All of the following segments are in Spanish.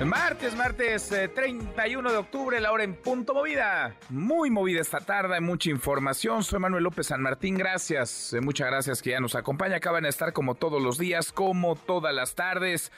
Martes, martes 31 eh, de octubre, la hora en punto movida. Muy movida esta tarde, mucha información. Soy Manuel López San Martín, gracias. Eh, muchas gracias que ya nos acompaña. Acaban de estar como todos los días, como todas las tardes.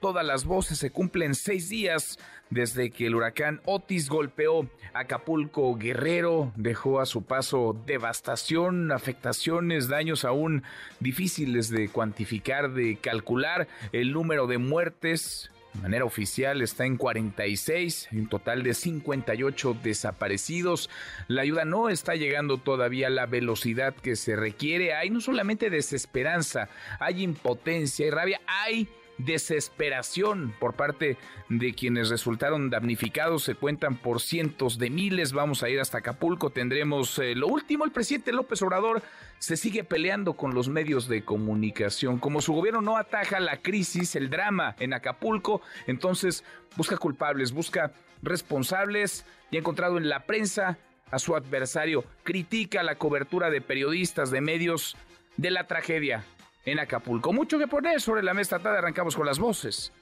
Todas las voces se cumplen seis días desde que el huracán Otis golpeó Acapulco Guerrero, dejó a su paso devastación, afectaciones, daños aún difíciles de cuantificar, de calcular, el número de muertes de manera oficial está en 46, un total de 58 desaparecidos. La ayuda no está llegando todavía a la velocidad que se requiere. Hay no solamente desesperanza, hay impotencia y rabia, hay desesperación por parte de quienes resultaron damnificados. Se cuentan por cientos de miles. Vamos a ir hasta Acapulco. Tendremos eh, lo último. El presidente López Obrador se sigue peleando con los medios de comunicación. Como su gobierno no ataja la crisis, el drama en Acapulco, entonces busca culpables, busca responsables y ha encontrado en la prensa a su adversario. Critica la cobertura de periodistas, de medios de la tragedia en Acapulco. Mucho que poner sobre la mesa tarde. Arrancamos con las voces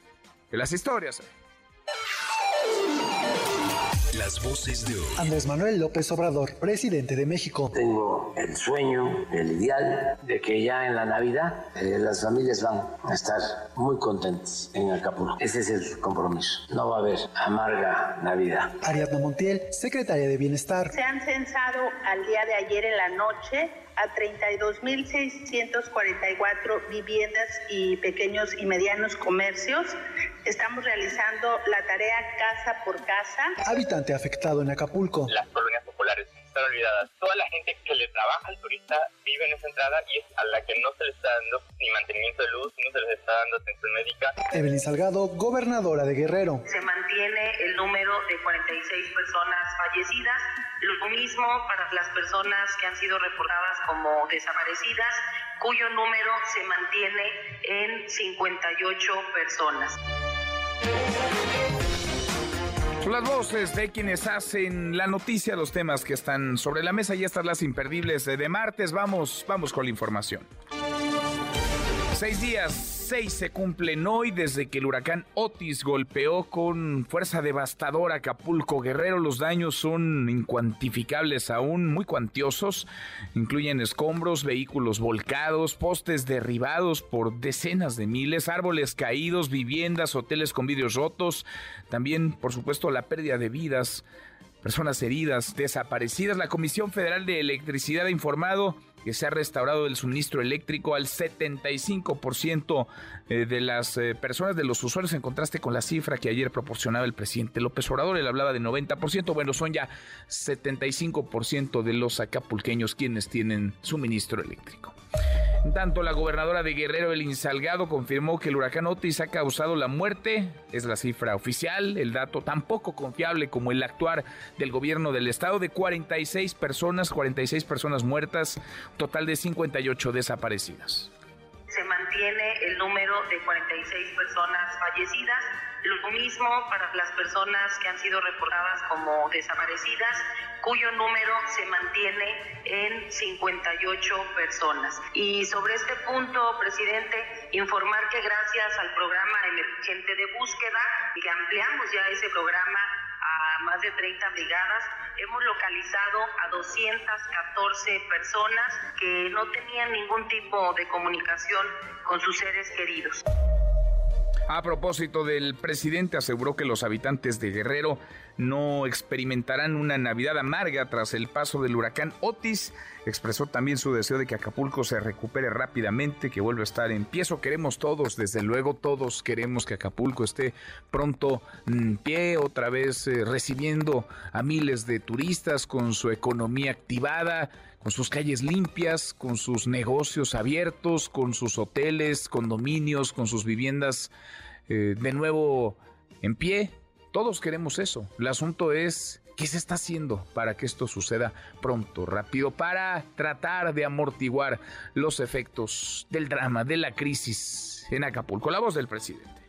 de las historias. Las voces de hoy. Andrés Manuel López Obrador, presidente de México. Tengo el sueño, el ideal de que ya en la Navidad eh, las familias van a estar muy contentas en Acapulco. Ese es el compromiso. No va a haber amarga Navidad. Ariadna Montiel, secretaria de Bienestar. Se han censado al día de ayer en la noche a 32.644 viviendas y pequeños y medianos comercios. Estamos realizando la tarea casa por casa. Habitante afectado en Acapulco. Las colonias populares están olvidadas. Toda la gente que le trabaja al turista vive en esa entrada y es a la que no se le está dando ni mantenimiento de luz, no se les está dando atención médica. Evelyn Salgado, gobernadora de Guerrero. Se mantiene el número de 46 personas fallecidas, lo mismo para las personas que han sido reportadas como desaparecidas, cuyo número se mantiene en 58 personas. Son las voces de quienes hacen la noticia, los temas que están sobre la mesa y estas las imperdibles de martes. Vamos, vamos con la información. Seis días, seis se cumplen hoy desde que el huracán Otis golpeó con fuerza devastadora Acapulco Guerrero. Los daños son incuantificables aún, muy cuantiosos. Incluyen escombros, vehículos volcados, postes derribados por decenas de miles, árboles caídos, viviendas, hoteles con vidrios rotos. También, por supuesto, la pérdida de vidas personas heridas, desaparecidas. La Comisión Federal de Electricidad ha informado que se ha restaurado el suministro eléctrico al 75% eh, de las eh, personas, de los usuarios, en contraste con la cifra que ayer proporcionaba el presidente López Obrador. Él hablaba de 90%, bueno, son ya 75% de los acapulqueños quienes tienen suministro eléctrico. En tanto, la gobernadora de Guerrero, Elin Salgado, confirmó que el huracán Otis ha causado la muerte. Es la cifra oficial, el dato tan poco confiable como el actuar del gobierno del estado de 46 personas, 46 personas muertas, total de 58 desaparecidas. Se mantiene el número de 46 personas fallecidas lo mismo para las personas que han sido reportadas como desaparecidas, cuyo número se mantiene en 58 personas. Y sobre este punto, presidente, informar que gracias al programa emergente de búsqueda, que ampliamos ya ese programa a más de 30 brigadas, hemos localizado a 214 personas que no tenían ningún tipo de comunicación con sus seres queridos. A propósito del presidente, aseguró que los habitantes de Guerrero no experimentarán una Navidad amarga tras el paso del huracán Otis. Expresó también su deseo de que Acapulco se recupere rápidamente, que vuelva a estar en pie. Eso queremos todos, desde luego todos queremos que Acapulco esté pronto en pie, otra vez eh, recibiendo a miles de turistas con su economía activada, con sus calles limpias, con sus negocios abiertos, con sus hoteles, condominios, con sus viviendas eh, de nuevo en pie. Todos queremos eso. El asunto es ¿Qué se está haciendo para que esto suceda pronto, rápido, para tratar de amortiguar los efectos del drama, de la crisis en Acapulco? La voz del presidente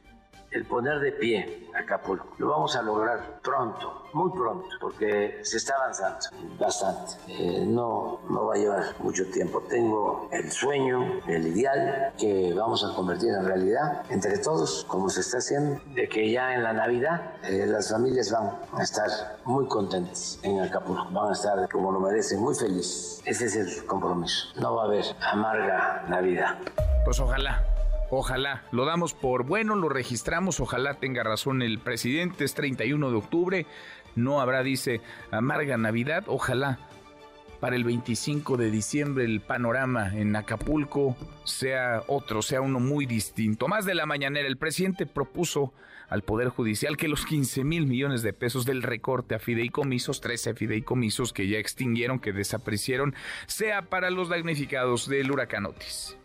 el poner de pie Acapulco. Lo vamos a lograr pronto, muy pronto, porque se está avanzando bastante. Eh, no, no va a llevar mucho tiempo. Tengo el sueño, el ideal que vamos a convertir en realidad entre todos, como se está haciendo, de que ya en la Navidad eh, las familias van a estar muy contentas en Acapulco, van a estar como lo merecen, muy felices. Ese es el compromiso. No va a haber amarga Navidad. Pues ojalá Ojalá, lo damos por bueno, lo registramos, ojalá tenga razón el presidente, es 31 de octubre, no habrá, dice, amarga Navidad, ojalá para el 25 de diciembre el panorama en Acapulco sea otro, sea uno muy distinto. Más de la mañanera, el presidente propuso al Poder Judicial que los 15 mil millones de pesos del recorte a fideicomisos, 13 fideicomisos que ya extinguieron, que desaparecieron, sea para los damnificados del huracán Otis.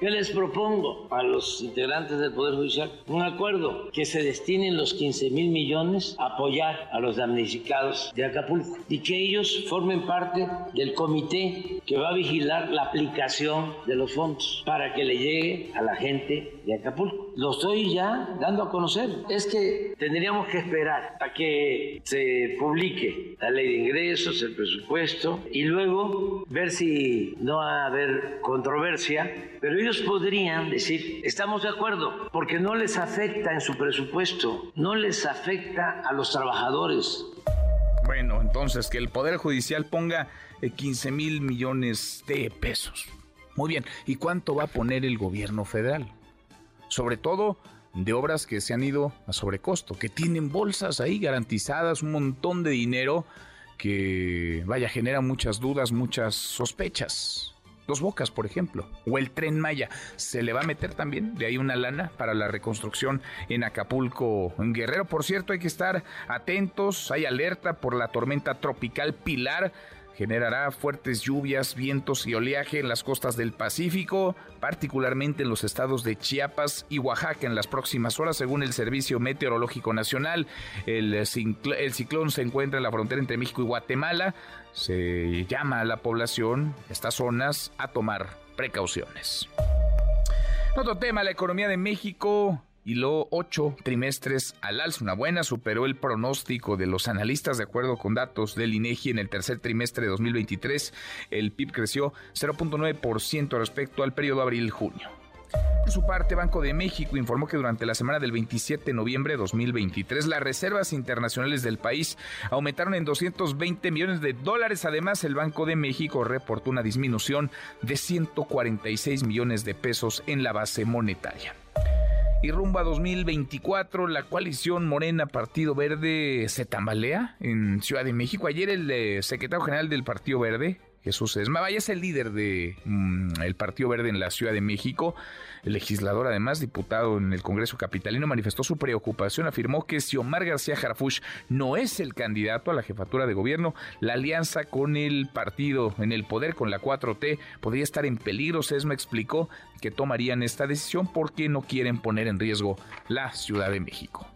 ¿Qué les propongo a los integrantes del Poder Judicial? Un acuerdo que se destinen los 15 mil millones a apoyar a los damnificados de Acapulco y que ellos formen parte del comité que va a vigilar la aplicación de los fondos para que le llegue a la gente de Acapulco. Lo estoy ya dando a conocer. Es que tendríamos que esperar a que se publique la ley de ingresos, el presupuesto y luego ver si no va a haber controversia, pero ellos podrían decir, estamos de acuerdo, porque no les afecta en su presupuesto, no les afecta a los trabajadores. Bueno, entonces que el Poder Judicial ponga 15 eh, mil millones de pesos. Muy bien, ¿y cuánto va a poner el gobierno federal? Sobre todo de obras que se han ido a sobrecosto, que tienen bolsas ahí garantizadas, un montón de dinero que, vaya, genera muchas dudas, muchas sospechas. Dos Bocas, por ejemplo, o el tren Maya, se le va a meter también de ahí una lana para la reconstrucción en Acapulco, en Guerrero. Por cierto, hay que estar atentos, hay alerta por la tormenta tropical Pilar generará fuertes lluvias, vientos y oleaje en las costas del Pacífico, particularmente en los estados de Chiapas y Oaxaca en las próximas horas, según el Servicio Meteorológico Nacional. El, ciclón se encuentra en la frontera entre México y Guatemala. Se llama a la población, estas zonas, a tomar precauciones. Otro tema, la economía de México y luego ocho trimestres al alza. Una buena superó el pronóstico de los analistas de acuerdo con datos del INEGI en el tercer trimestre de 2023. El PIB creció 0.9% respecto al periodo abril-junio. Por su parte, Banco de México informó que durante la semana del 27 de noviembre de 2023 las reservas internacionales del país aumentaron en 220 millones de dólares. Además, el Banco de México reportó una disminución de 146 millones de pesos en la base monetaria y rumbo a 2024, la coalición Morena Partido Verde se tambalea en Ciudad de México. Ayer el eh, secretario general del Partido Verde, Jesús Esmavaya, es el líder del de, mm, el Partido Verde en la Ciudad de México. El legislador, además diputado en el Congreso Capitalino, manifestó su preocupación. Afirmó que si Omar García Harfuch no es el candidato a la jefatura de gobierno, la alianza con el partido en el poder, con la 4T, podría estar en peligro. Sesma explicó que tomarían esta decisión porque no quieren poner en riesgo la Ciudad de México.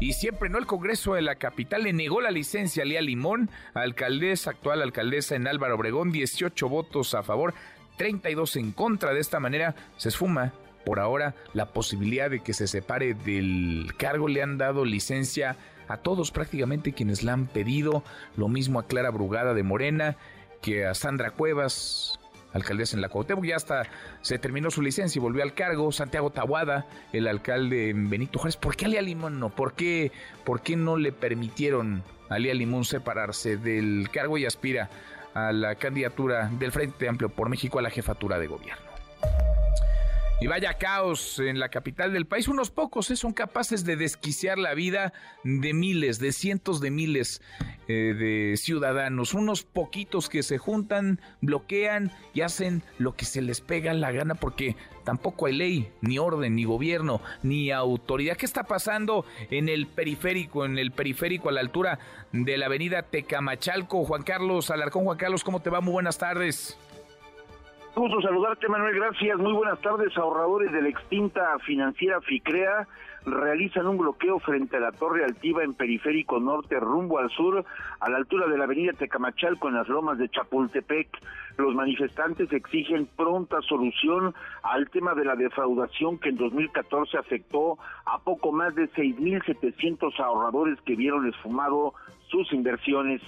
Y siempre no el Congreso de la capital le negó la licencia a Lía Limón, alcaldesa, actual alcaldesa en Álvaro Obregón, 18 votos a favor, 32 en contra. De esta manera se esfuma por ahora la posibilidad de que se separe del cargo. Le han dado licencia a todos prácticamente quienes la han pedido. Lo mismo a Clara Brugada de Morena que a Sandra Cuevas, alcaldesa en la Cuauhtémoc, ya hasta se terminó su licencia y volvió al cargo. Santiago Tahuada, el alcalde Benito Juárez. ¿Por qué a Lía Limón no? ¿Por qué, ¿Por qué no le permitieron a Lía Limón separarse del cargo y aspira a la candidatura del Frente Amplio por México a la jefatura de gobierno? Y vaya caos en la capital del país. Unos pocos ¿eh? son capaces de desquiciar la vida de miles, de cientos de miles eh, de ciudadanos. Unos poquitos que se juntan, bloquean y hacen lo que se les pega la gana porque tampoco hay ley, ni orden, ni gobierno, ni autoridad. ¿Qué está pasando en el periférico, en el periférico a la altura de la avenida Tecamachalco? Juan Carlos Alarcón, Juan Carlos, ¿cómo te va? Muy buenas tardes. Gusto saludarte, Manuel. Gracias. Muy buenas tardes, ahorradores de la extinta financiera FICREA. Realizan un bloqueo frente a la Torre Altiva en Periférico Norte rumbo al sur, a la altura de la avenida Tecamachalco en las lomas de Chapultepec. Los manifestantes exigen pronta solución al tema de la defraudación que en 2014 afectó a poco más de 6.700 ahorradores que vieron esfumado sus inversiones.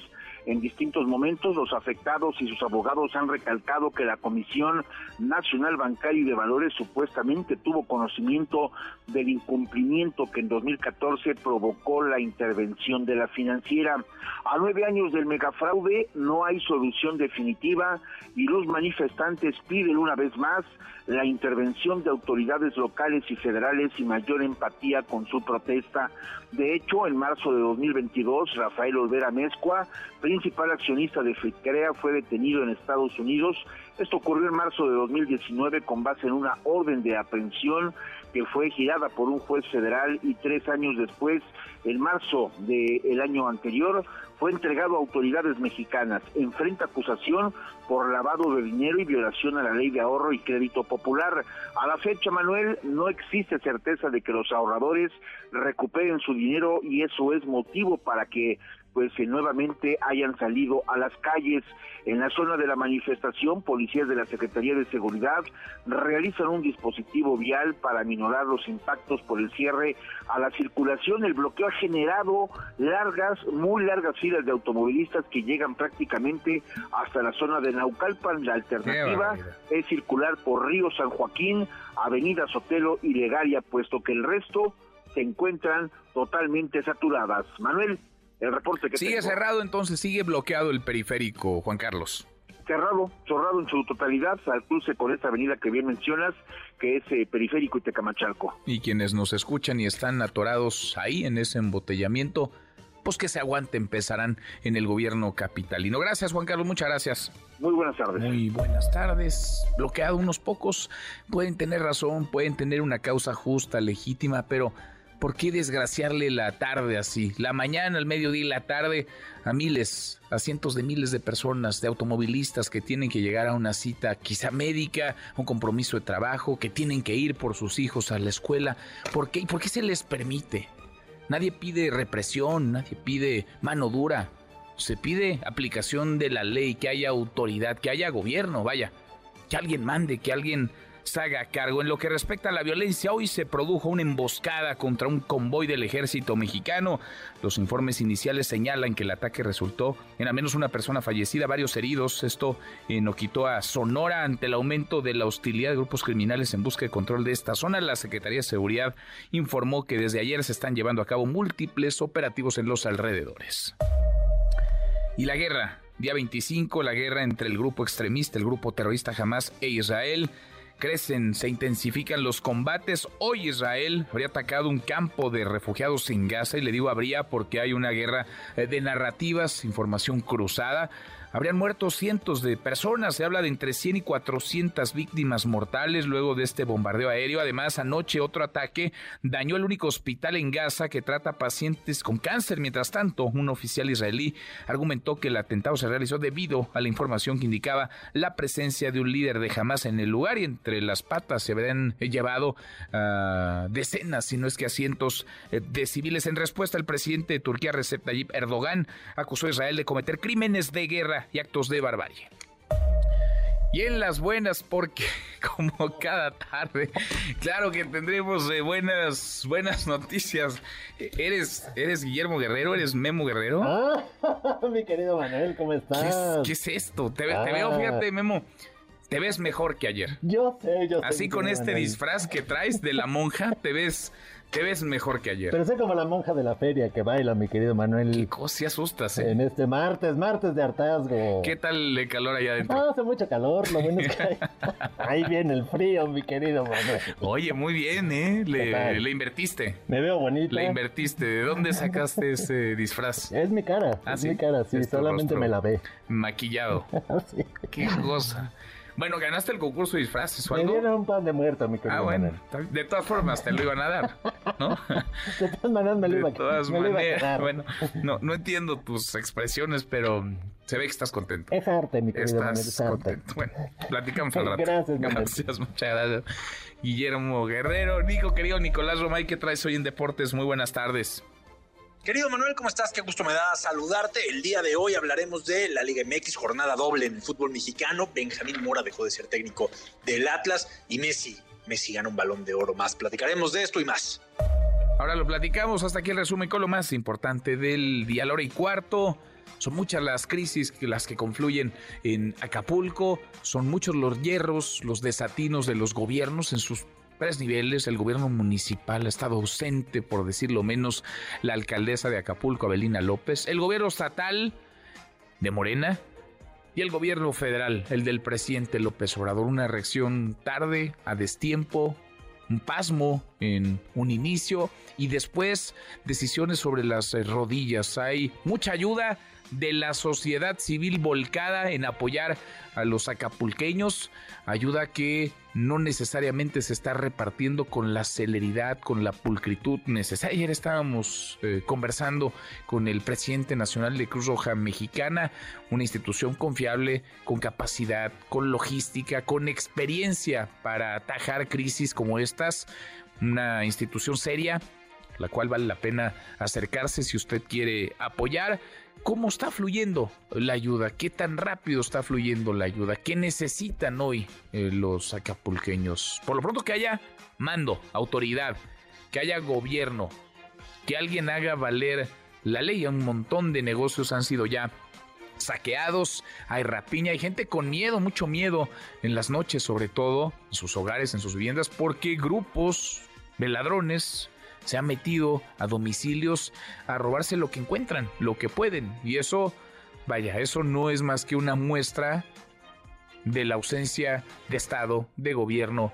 En distintos momentos, los afectados y sus abogados han recalcado que la Comisión Nacional Bancaria y de Valores supuestamente tuvo conocimiento del incumplimiento que en 2014 provocó la intervención de la financiera. A nueve años del megafraude no hay solución definitiva y los manifestantes piden una vez más la intervención de autoridades locales y federales y mayor empatía con su protesta. De hecho, en marzo de 2022, Rafael Olvera Mezcua, principal accionista de FICREA, fue detenido en Estados Unidos. Esto ocurrió en marzo de 2019 con base en una orden de aprehensión que fue girada por un juez federal y tres años después, en marzo del año anterior, fue entregado a autoridades mexicanas. Enfrenta acusación por lavado de dinero y violación a la ley de ahorro y crédito popular. A la fecha, Manuel, no existe certeza de que los ahorradores recuperen su dinero y eso es motivo para que pues eh, nuevamente hayan salido a las calles. En la zona de la manifestación, policías de la Secretaría de Seguridad realizan un dispositivo vial para minorar los impactos por el cierre a la circulación. El bloqueo ha generado largas, muy largas filas de automovilistas que llegan prácticamente hasta la zona de Naucalpan. La alternativa es circular por Río San Joaquín, Avenida Sotelo y Legaria, puesto que el resto se encuentran totalmente saturadas. Manuel, el reporte que Sigue cerrado, entonces sigue bloqueado el periférico, Juan Carlos. Cerrado, cerrado en su totalidad al cruce con esta avenida que bien mencionas, que es eh, Periférico y Tecamachalco. Y quienes nos escuchan y están atorados ahí en ese embotellamiento, pues que se aguanten, empezarán en el gobierno capitalino. Gracias, Juan Carlos, muchas gracias. Muy buenas tardes. Muy buenas tardes. Bloqueado unos pocos, pueden tener razón, pueden tener una causa justa, legítima, pero ¿por qué desgraciarle la tarde así? La mañana, el mediodía y la tarde a miles, a cientos de miles de personas, de automovilistas que tienen que llegar a una cita quizá médica, un compromiso de trabajo, que tienen que ir por sus hijos a la escuela. ¿Por qué? ¿Por qué se les permite? Nadie pide represión, nadie pide mano dura. Se pide aplicación de la ley, que haya autoridad, que haya gobierno, vaya. Que alguien mande, que alguien se haga cargo. En lo que respecta a la violencia, hoy se produjo una emboscada contra un convoy del ejército mexicano. Los informes iniciales señalan que el ataque resultó en al menos una persona fallecida, varios heridos. Esto en a Sonora ante el aumento de la hostilidad de grupos criminales en busca de control de esta zona. La Secretaría de Seguridad informó que desde ayer se están llevando a cabo múltiples operativos en los alrededores. Y la guerra, día 25, la guerra entre el grupo extremista, el grupo terrorista Hamas e Israel crecen, se intensifican los combates. Hoy Israel habría atacado un campo de refugiados en Gaza y le digo habría porque hay una guerra eh, de narrativas, información cruzada. Habrían muerto cientos de personas, se habla de entre 100 y 400 víctimas mortales luego de este bombardeo aéreo. Además, anoche otro ataque dañó el único hospital en Gaza que trata pacientes con cáncer. Mientras tanto, un oficial israelí argumentó que el atentado se realizó debido a la información que indicaba la presencia de un líder de Hamas en el lugar y entre las patas se habrían llevado a decenas, si no es que a cientos eh, de civiles. En respuesta, el presidente de Turquía, Recep Tayyip Erdogan, acusó a Israel de cometer crímenes de guerra y actos de barbarie. Y en las buenas, porque como cada tarde, claro que tendremos eh, buenas, buenas noticias. ¿Eres, ¿Eres Guillermo Guerrero? ¿Eres Memo Guerrero? Ah, mi querido Manuel, ¿cómo estás? ¿Qué es, esto? Te, te, veo, ah. fíjate, Memo. Te ves mejor que ayer. Yo sé, yo sé. Así con este disfraz que traes de la monja, te ves te ves mejor que ayer. Pero sé como la monja de la feria que baila, mi querido Manuel. Qué cosa, asustas, ¿eh? En este martes, martes de hartazgo. ¿Qué tal el calor allá adentro? No, hace mucho calor, lo bueno es que ahí viene el frío, mi querido Manuel. Oye, muy bien, ¿eh? Le, invertiste. Me veo bonito. Le invertiste. ¿De dónde sacaste ese disfraz? Es mi cara, ¿Ah, es mi cara, sí, solamente me la ve. Maquillado. sí. Qué cosa. Bueno, ganaste el concurso de disfraces o Me algo. dieron un pan de muerto, mi querido Ah, bueno. Manuel. De todas formas, te lo iban a dar, ¿no? De todas maneras me lo iba, De todas me lo iba a maneras. Bueno, no, no entiendo tus expresiones, pero se ve que estás contento. Es arte, mi querido Manuel, es Estás arte. contento. Bueno, platicamos al rato. Gracias, Manuel. Gracias, muchas gracias. Guillermo Guerrero, Nico, querido Nicolás Romay, ¿qué traes hoy en Deportes? Muy buenas tardes. Querido Manuel, ¿cómo estás? Qué gusto me da saludarte. El día de hoy hablaremos de la Liga MX, jornada doble en el fútbol mexicano. Benjamín Mora dejó de ser técnico del Atlas y Messi, Messi gana un balón de oro más. Platicaremos de esto y más. Ahora lo platicamos, hasta aquí el resumen con lo más importante del día, la hora y cuarto. Son muchas las crisis las que confluyen en Acapulco, son muchos los hierros, los desatinos de los gobiernos en sus tres niveles. El gobierno municipal ha estado ausente, por decirlo menos, la alcaldesa de Acapulco, Abelina López, el gobierno estatal de Morena y el gobierno federal, el del presidente López Obrador. Una reacción tarde, a destiempo, un pasmo en un inicio y después decisiones sobre las rodillas. Hay mucha ayuda de la sociedad civil volcada en apoyar a los acapulqueños, ayuda que no necesariamente se está repartiendo con la celeridad, con la pulcritud necesaria. Ayer estábamos eh, conversando con el presidente nacional de Cruz Roja Mexicana, una institución confiable, con capacidad, con logística, con experiencia para atajar crisis como estas, una institución seria la cual vale la pena acercarse si usted quiere apoyar. ¿Cómo está fluyendo la ayuda? ¿Qué tan rápido está fluyendo la ayuda? ¿Qué necesitan hoy eh, los acapulqueños? Por lo pronto que haya mando, autoridad, que haya gobierno, que alguien haga valer la ley. Un montón de negocios han sido ya saqueados, hay rapiña, hay gente con miedo, mucho miedo en las noches, sobre todo en sus hogares, en sus viviendas, porque grupos de ladrones se han metido a domicilios a robarse lo que encuentran, lo que pueden. Y eso, vaya, eso no es más que una muestra de la ausencia de Estado, de gobierno,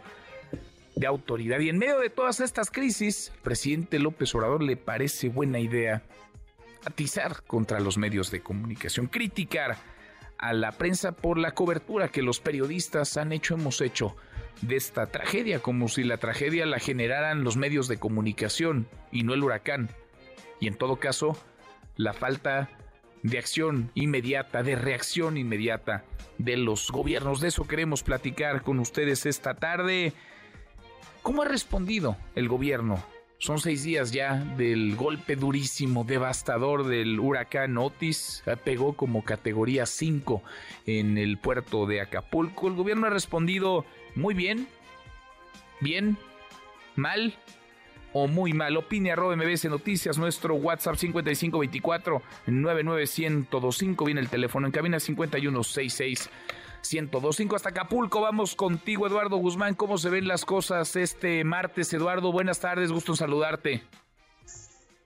de autoridad. Y en medio de todas estas crisis, el presidente López Obrador le parece buena idea atizar contra los medios de comunicación, criticar a la prensa por la cobertura que los periodistas han hecho, hemos hecho de esta tragedia, como si la tragedia la generaran los medios de comunicación y no el huracán. Y en todo caso, la falta de acción inmediata, de reacción inmediata de los gobiernos. De eso queremos platicar con ustedes esta tarde. ¿Cómo ha respondido el gobierno? Son seis días ya del golpe durísimo, devastador del huracán Otis. Pegó como categoría 5 en el puerto de Acapulco. El gobierno ha respondido muy bien, bien, mal o muy mal. Opine arroba MBS Noticias, nuestro WhatsApp 5524 99125. Viene el teléfono en cabina 5166 1025 hasta Acapulco. Vamos contigo, Eduardo Guzmán. ¿Cómo se ven las cosas este martes? Eduardo, buenas tardes, gusto en saludarte.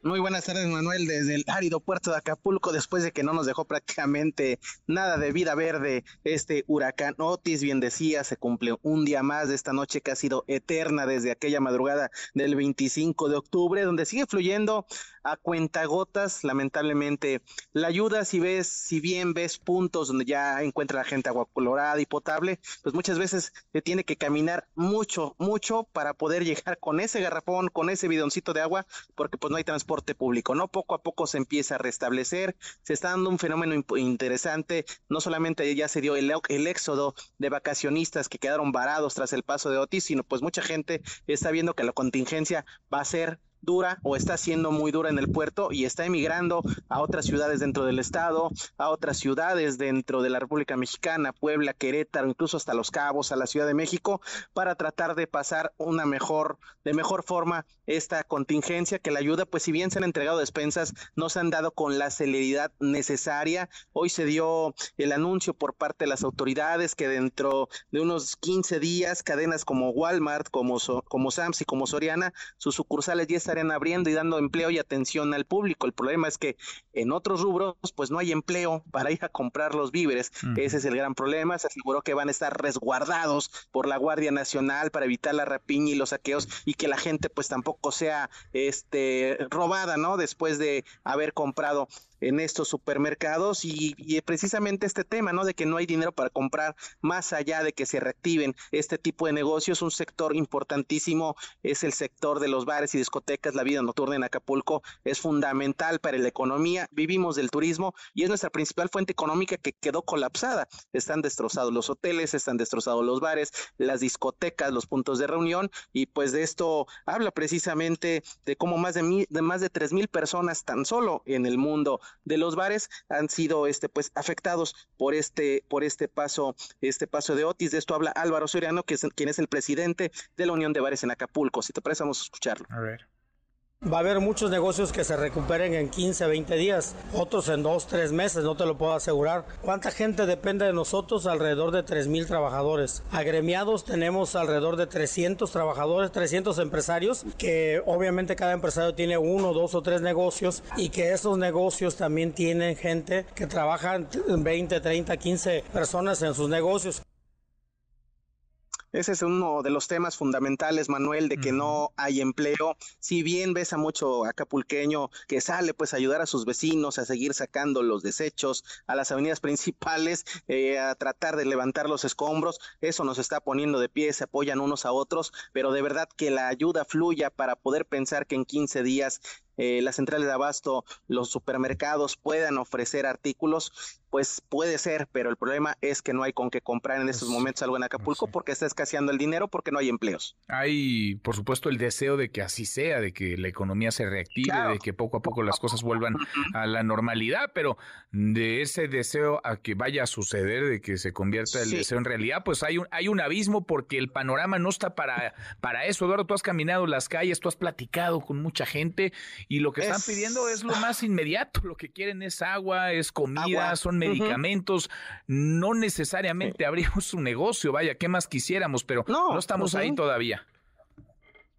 Muy buenas tardes, Manuel, desde el árido puerto de Acapulco, después de que no nos dejó prácticamente nada de vida verde este huracán Otis, bien decía, se cumple un día más de esta noche que ha sido eterna desde aquella madrugada del 25 de octubre, donde sigue fluyendo a cuentagotas, lamentablemente, la ayuda, si ves, si bien ves puntos donde ya encuentra la gente agua colorada y potable, pues muchas veces se tiene que caminar mucho, mucho para poder llegar con ese garrafón, con ese bidoncito de agua, porque pues no hay transporte público, ¿no? Poco a poco se empieza a restablecer, se está dando un fenómeno interesante, no solamente ya se dio el, el éxodo de vacacionistas que quedaron varados tras el paso de Otis, sino pues mucha gente está viendo que la contingencia va a ser dura o está siendo muy dura en el puerto y está emigrando a otras ciudades dentro del estado, a otras ciudades dentro de la República Mexicana, Puebla, Querétaro, incluso hasta Los Cabos, a la Ciudad de México, para tratar de pasar una mejor, de mejor forma esta contingencia que la ayuda, pues si bien se han entregado despensas, no se han dado con la celeridad necesaria. Hoy se dio el anuncio por parte de las autoridades que dentro de unos 15 días, cadenas como Walmart, como, so, como Sams y como Soriana, sus sucursales ya están estarían abriendo y dando empleo y atención al público. El problema es que en otros rubros, pues no hay empleo para ir a comprar los víveres. Uh -huh. Ese es el gran problema. Se aseguró que van a estar resguardados por la Guardia Nacional para evitar la rapiña y los saqueos y que la gente pues tampoco sea este robada, ¿no? Después de haber comprado en estos supermercados y, y, precisamente este tema, ¿no? De que no hay dinero para comprar más allá de que se reactiven este tipo de negocios. Un sector importantísimo es el sector de los bares y discotecas. La vida nocturna en Acapulco es fundamental para la economía. Vivimos del turismo y es nuestra principal fuente económica que quedó colapsada. Están destrozados los hoteles, están destrozados los bares, las discotecas, los puntos de reunión y pues de esto habla precisamente de cómo más de, de más de tres mil personas tan solo en el mundo de los bares han sido este pues afectados por este por este paso este paso de Otis. De esto habla Álvaro Soriano, que es quien es el presidente de la Unión de Bares en Acapulco. Si te parece, vamos a escucharlo. A ver. Va a haber muchos negocios que se recuperen en 15, 20 días, otros en 2, 3 meses, no te lo puedo asegurar. ¿Cuánta gente depende de nosotros? Alrededor de 3 mil trabajadores. Agremiados tenemos alrededor de 300 trabajadores, 300 empresarios, que obviamente cada empresario tiene uno, dos o tres negocios y que esos negocios también tienen gente que trabaja 20, 30, 15 personas en sus negocios. Ese es uno de los temas fundamentales, Manuel, de que no hay empleo. Si bien ves a mucho acapulqueño que sale pues a ayudar a sus vecinos a seguir sacando los desechos a las avenidas principales, eh, a tratar de levantar los escombros, eso nos está poniendo de pie, se apoyan unos a otros, pero de verdad que la ayuda fluya para poder pensar que en 15 días eh, las centrales de abasto, los supermercados puedan ofrecer artículos, pues puede ser, pero el problema es que no hay con qué comprar en estos momentos algo en Acapulco porque está escaseando el dinero porque no hay empleos. Hay, por supuesto, el deseo de que así sea, de que la economía se reactive, de que poco a poco las cosas vuelvan a la normalidad, pero de ese deseo a que vaya a suceder, de que se convierta el deseo en realidad, pues hay un, hay un abismo porque el panorama no está para, para eso. Eduardo, tú has caminado las calles, tú has platicado con mucha gente y lo que están pidiendo es lo más inmediato, lo que quieren es agua, es comida, son medicamentos, no necesariamente abrimos un negocio, vaya, ¿qué más quisiéramos? Pero no, estamos ahí todavía.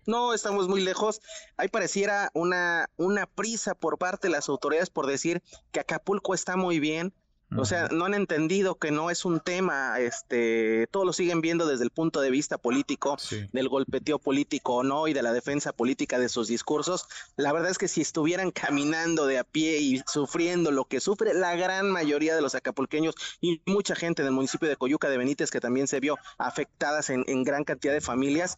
No, estamos muy lejos. Ahí pareciera una, una prisa por parte de las autoridades por decir que Acapulco está muy bien, o sea, no han entendido que no es un tema, este, todos lo siguen viendo desde el punto de vista político, del golpeteo político o no, y de la defensa política de sus discursos. La verdad es que si estuvieran caminando de a pie y sufriendo lo que sufre la gran mayoría de los acapulqueños y mucha gente del municipio de Coyuca de Benítez que también se vio afectadas en, en gran cantidad de familias,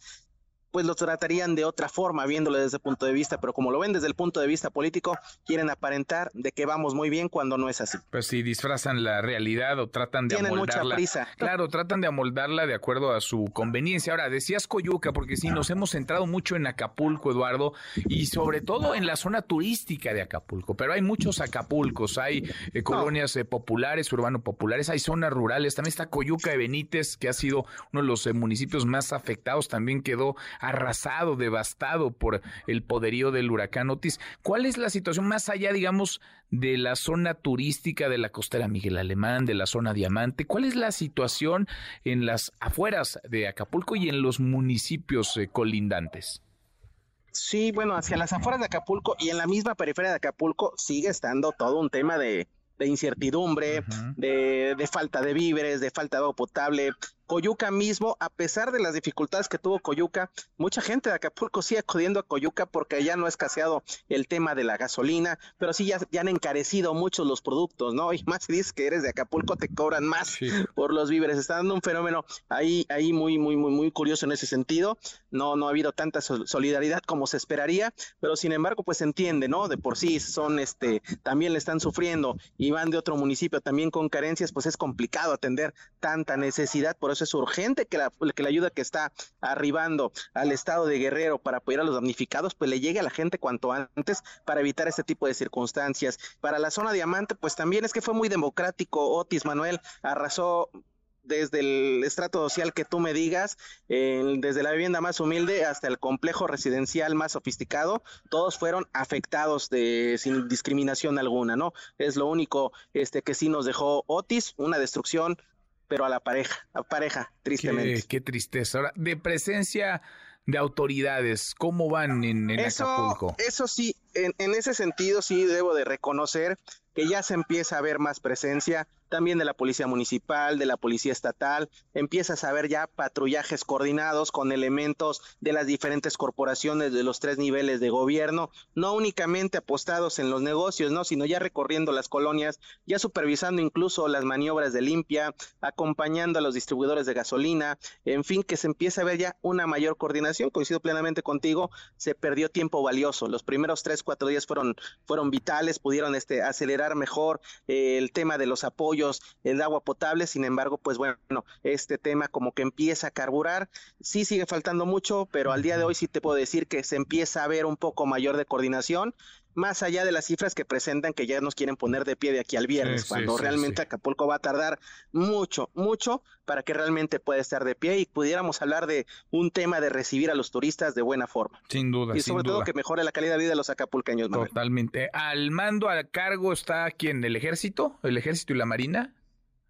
pues lo tratarían de otra forma, viéndolo desde ese punto de vista, pero como lo ven desde el punto de vista político, quieren aparentar de que vamos muy bien cuando no es así. Pues si disfrazan la realidad o tratan de Tienen amoldarla. mucha prisa. Claro, tratan de amoldarla de acuerdo a su conveniencia. Ahora, decías Coyuca, porque sí, nos hemos centrado mucho en Acapulco, Eduardo, y sobre todo en la zona turística de Acapulco, pero hay muchos Acapulcos, hay eh, colonias eh, populares, urbano populares, hay zonas rurales, también está Coyuca de Benítez, que ha sido uno de los eh, municipios más afectados, también quedó arrasado, devastado por el poderío del huracán Otis. ¿Cuál es la situación más allá, digamos, de la zona turística de la costera Miguel Alemán, de la zona Diamante? ¿Cuál es la situación en las afueras de Acapulco y en los municipios eh, colindantes? Sí, bueno, hacia las afueras de Acapulco y en la misma periferia de Acapulco sigue estando todo un tema de, de incertidumbre, de, de, falta de víveres, de falta de agua potable, Coyuca mismo, a pesar de las dificultades que tuvo Coyuca, mucha gente de Acapulco sigue acudiendo a Coyuca porque ya no ha escaseado el tema de la gasolina, pero sí ya, ya han encarecido muchos los productos, ¿no? Y más si dices que eres de Acapulco, te cobran más sí. por los víveres. Está dando un fenómeno ahí, ahí muy, muy, muy, muy curioso en ese sentido. No, no ha habido tanta solidaridad como se esperaría, pero sin embargo, pues se entiende, ¿no? De por sí son, este, también le están sufriendo y van de otro municipio también con carencias, pues es complicado atender tanta necesidad. Por eso es urgente que la, que la ayuda que está arribando al estado de Guerrero para apoyar a los damnificados, pues le llegue a la gente cuanto antes para evitar este tipo de circunstancias. Para la zona diamante, pues también es que fue muy democrático. Otis Manuel arrasó desde el estrato social que tú me digas, desde la vivienda más humilde hasta el complejo residencial más sofisticado, todos fueron afectados de sin discriminación alguna, ¿no? Es lo único este que sí nos dejó Otis, una destrucción pero a la pareja, a pareja, tristemente. Qué, qué tristeza. Ahora, de presencia de autoridades, ¿cómo van en, en eso, Acapulco? Eso sí, en, en, ese sentido sí debo de reconocer que ya se empieza a ver más presencia. También de la policía municipal, de la policía estatal. Empiezas a ver ya patrullajes coordinados con elementos de las diferentes corporaciones de los tres niveles de gobierno, no únicamente apostados en los negocios, no, sino ya recorriendo las colonias, ya supervisando incluso las maniobras de limpia, acompañando a los distribuidores de gasolina, en fin, que se empieza a ver ya una mayor coordinación. Coincido plenamente contigo, se perdió tiempo valioso. Los primeros tres, cuatro días fueron, fueron vitales, pudieron este, acelerar mejor eh, el tema de los apoyos, el agua potable. Sin embargo, pues bueno, este tema como que empieza a carburar. Sí sigue faltando mucho, pero al día de hoy sí te puedo decir que se empieza a ver un poco mayor de coordinación más allá de las cifras que presentan que ya nos quieren poner de pie de aquí al viernes, cuando realmente Acapulco va a tardar mucho, mucho para que realmente pueda estar de pie y pudiéramos hablar de un tema de recibir a los turistas de buena forma. Sin duda. Y sobre todo que mejore la calidad de vida de los acapulqueños. Totalmente. Al mando, al cargo está quien, el ejército, el ejército y la marina.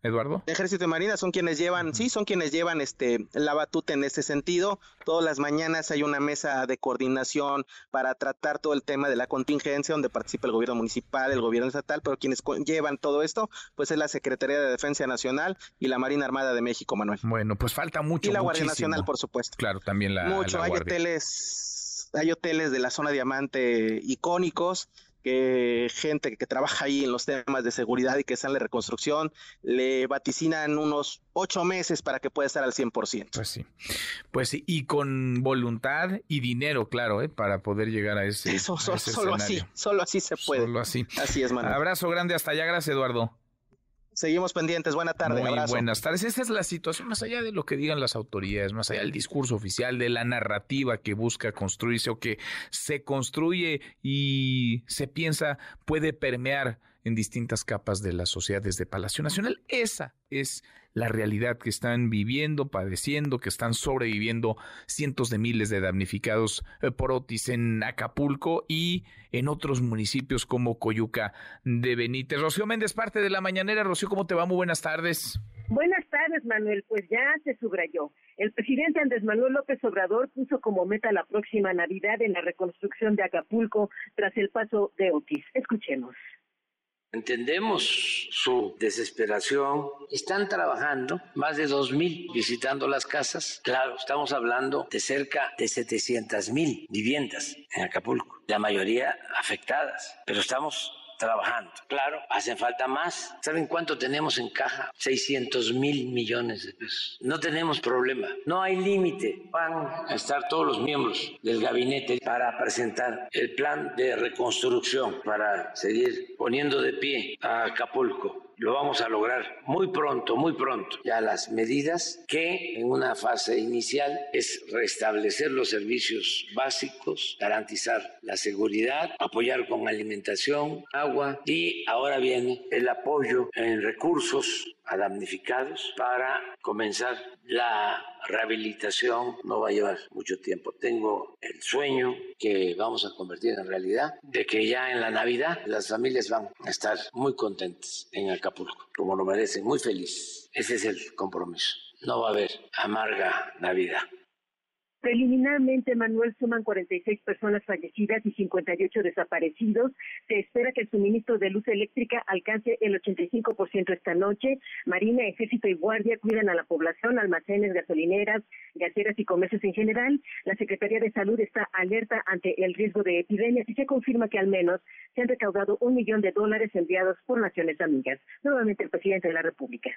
Eduardo. Ejército de Marina son quienes llevan, sí, son quienes llevan este la batuta en este sentido. Todas las mañanas hay una mesa de coordinación para tratar todo el tema de la contingencia donde participa el gobierno municipal, el gobierno estatal, pero quienes llevan todo esto, pues es la Secretaría de Defensa Nacional y la Marina Armada de México, Manuel. Bueno, pues falta mucho. Y la Guardia Nacional, por supuesto. Claro, también la. Mucho, hay hoteles, hay hoteles de la zona diamante icónicos que gente que trabaja ahí en los temas de seguridad y que está en la reconstrucción, le vaticinan unos ocho meses para que pueda estar al 100%. Pues sí, pues sí, y con voluntad y dinero, claro, ¿eh? para poder llegar a ese Eso, solo así, solo así se puede. Solo así. Así es, Manuel. Abrazo grande hasta allá, gracias Eduardo. Seguimos pendientes. Buena tarde. Muy buenas tardes. Esa es la situación, más allá de lo que digan las autoridades, más allá del discurso oficial, de la narrativa que busca construirse o que se construye y se piensa puede permear en distintas capas de la sociedad desde Palacio Nacional. Esa es la realidad que están viviendo, padeciendo, que están sobreviviendo cientos de miles de damnificados eh, por Otis en Acapulco y en otros municipios como Coyuca de Benítez. Rocío Méndez, parte de la mañanera. Rocío, ¿cómo te va? Muy buenas tardes. Buenas tardes, Manuel. Pues ya se subrayó. El presidente Andrés Manuel López Obrador puso como meta la próxima Navidad en la reconstrucción de Acapulco tras el paso de Otis. Escuchemos. Entendemos su desesperación. Están trabajando más de dos mil visitando las casas. Claro, estamos hablando de cerca de 700 mil viviendas en Acapulco, la mayoría afectadas. Pero estamos trabajando. Claro, hacen falta más. ¿Saben cuánto tenemos en caja? 600 mil millones de pesos. No tenemos problema. No hay límite. Van a estar todos los miembros del gabinete para presentar el plan de reconstrucción, para seguir poniendo de pie a Acapulco lo vamos a lograr muy pronto, muy pronto. Ya las medidas que en una fase inicial es restablecer los servicios básicos, garantizar la seguridad, apoyar con alimentación, agua y ahora viene el apoyo en recursos a damnificados para comenzar la rehabilitación. No va a llevar mucho tiempo. Tengo el sueño que vamos a convertir en realidad de que ya en la Navidad las familias van a estar muy contentas en Acapulco, como lo merecen, muy felices. Ese es el compromiso. No va a haber amarga Navidad. Preliminarmente, Manuel, suman 46 personas fallecidas y 58 desaparecidos. Se espera que el suministro de luz eléctrica alcance el 85% esta noche. Marina, Ejército y Guardia cuidan a la población, almacenes, gasolineras, gaseras y comercios en general. La Secretaría de Salud está alerta ante el riesgo de epidemias y se confirma que al menos se han recaudado un millón de dólares enviados por naciones amigas. Nuevamente, el presidente de la República.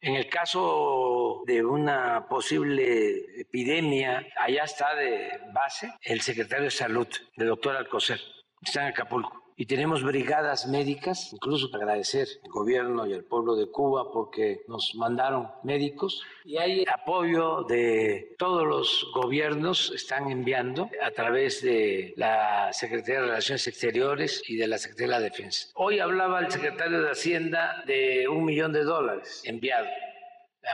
En el caso de una posible epidemia, allá está de base el secretario de Salud, el doctor Alcocer, está en Acapulco. Y tenemos brigadas médicas, incluso para agradecer al gobierno y al pueblo de Cuba porque nos mandaron médicos. Y hay apoyo de todos los gobiernos, están enviando a través de la Secretaría de Relaciones Exteriores y de la Secretaría de la Defensa. Hoy hablaba el secretario de Hacienda de un millón de dólares enviado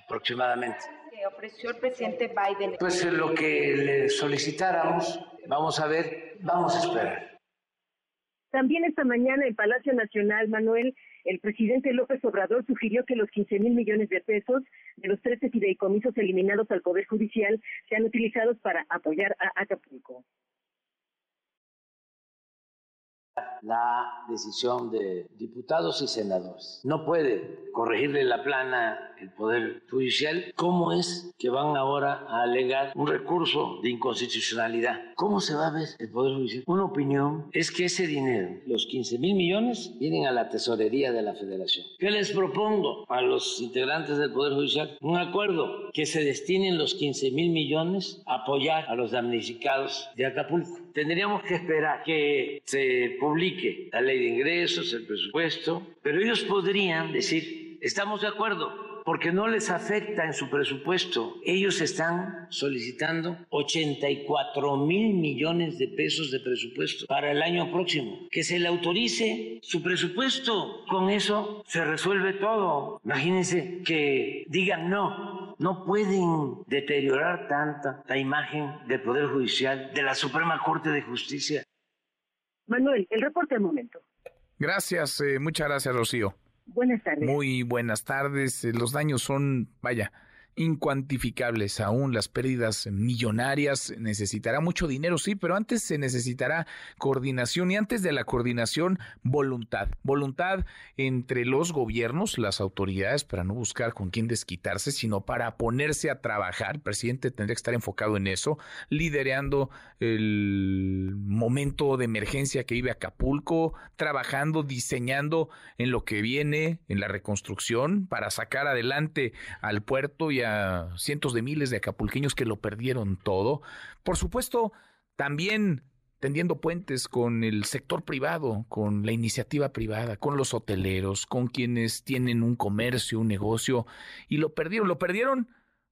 aproximadamente. ¿Qué ofreció el presidente Biden? Pues lo que le solicitáramos, vamos a ver, vamos a esperar. También esta mañana en Palacio Nacional, Manuel, el presidente López Obrador sugirió que los 15 mil millones de pesos de los 13 fideicomisos eliminados al Poder Judicial sean utilizados para apoyar a Acapulco. La decisión de diputados y senadores. No puede corregirle la plana el Poder Judicial. ¿Cómo es que van ahora a alegar un recurso de inconstitucionalidad? ¿Cómo se va a ver el Poder Judicial? Una opinión es que ese dinero, los 15 mil millones, vienen a la tesorería de la Federación. ¿Qué les propongo a los integrantes del Poder Judicial? Un acuerdo que se destinen los 15 mil millones a apoyar a los damnificados de Acapulco. Tendríamos que esperar que se publique la ley de ingresos, el presupuesto, pero ellos podrían decir, estamos de acuerdo, porque no les afecta en su presupuesto. Ellos están solicitando 84 mil millones de pesos de presupuesto para el año próximo. Que se le autorice su presupuesto. Con eso se resuelve todo. Imagínense que digan no. No pueden deteriorar tanta la imagen del Poder Judicial, de la Suprema Corte de Justicia. Manuel, el reporte del momento. Gracias, eh, muchas gracias, Rocío. Buenas tardes. Muy buenas tardes. Eh, Los daños son, vaya, incuantificables aún, las pérdidas millonarias. Necesitará mucho dinero, sí, pero antes se necesitará coordinación y antes de la coordinación, voluntad. Voluntad entre los gobiernos, las autoridades, para no buscar con quién desquitarse, sino para ponerse a trabajar. El presidente tendría que estar enfocado en eso, liderando el momento de emergencia que vive Acapulco, trabajando, diseñando en lo que viene, en la reconstrucción, para sacar adelante al puerto y a cientos de miles de acapulqueños que lo perdieron todo. Por supuesto, también tendiendo puentes con el sector privado, con la iniciativa privada, con los hoteleros, con quienes tienen un comercio, un negocio, y lo perdieron. Lo perdieron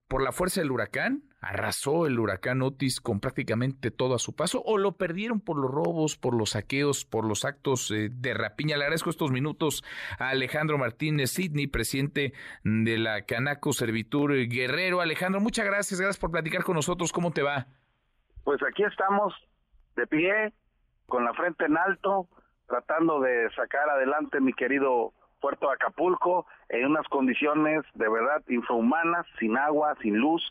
por la fuerza del huracán, arrasó el huracán Otis con prácticamente todo a su paso, o lo perdieron por los robos, por los saqueos, por los actos eh, de rapiña. Le agradezco estos minutos a Alejandro Martínez Sidney, presidente de la Canaco Servitur Guerrero. Alejandro, muchas gracias, gracias por platicar con nosotros. ¿Cómo te va? Pues aquí estamos de pie, con la frente en alto, tratando de sacar adelante mi querido puerto Acapulco en unas condiciones de verdad infrahumanas, sin agua, sin luz,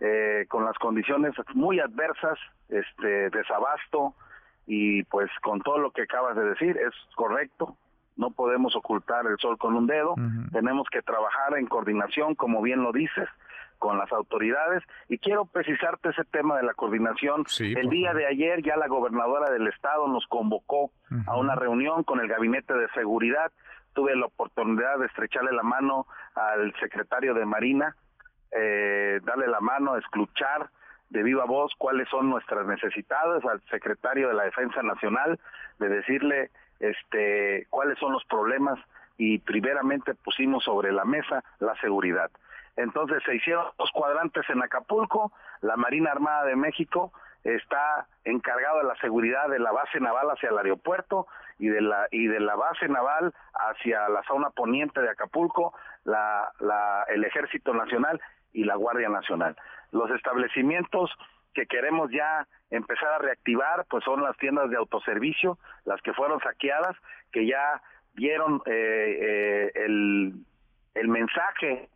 eh, con las condiciones muy adversas, este desabasto y pues con todo lo que acabas de decir es correcto. No podemos ocultar el sol con un dedo. Tenemos que trabajar en coordinación, como bien lo dices, con las autoridades. Y quiero precisarte ese tema de la coordinación. el día de ayer ya la gobernadora del estado nos convocó a una reunión con el gabinete de seguridad. Tuve la oportunidad de estrecharle la mano al secretario de Marina, eh, darle la mano, escuchar de viva voz cuáles son nuestras necesidades, al secretario de la Defensa Nacional, de decirle este cuáles son los problemas y primeramente pusimos sobre la mesa la seguridad. Entonces se hicieron dos cuadrantes en Acapulco, la Marina Armada de México está encargado de la seguridad de la base naval hacia el aeropuerto y de la y de la base naval hacia la zona poniente de Acapulco, la, la el Ejército Nacional y la Guardia Nacional. Los establecimientos que queremos ya empezar a reactivar, pues son las tiendas de autoservicio, las que fueron saqueadas, que ya dieron eh, eh, el, el mensaje,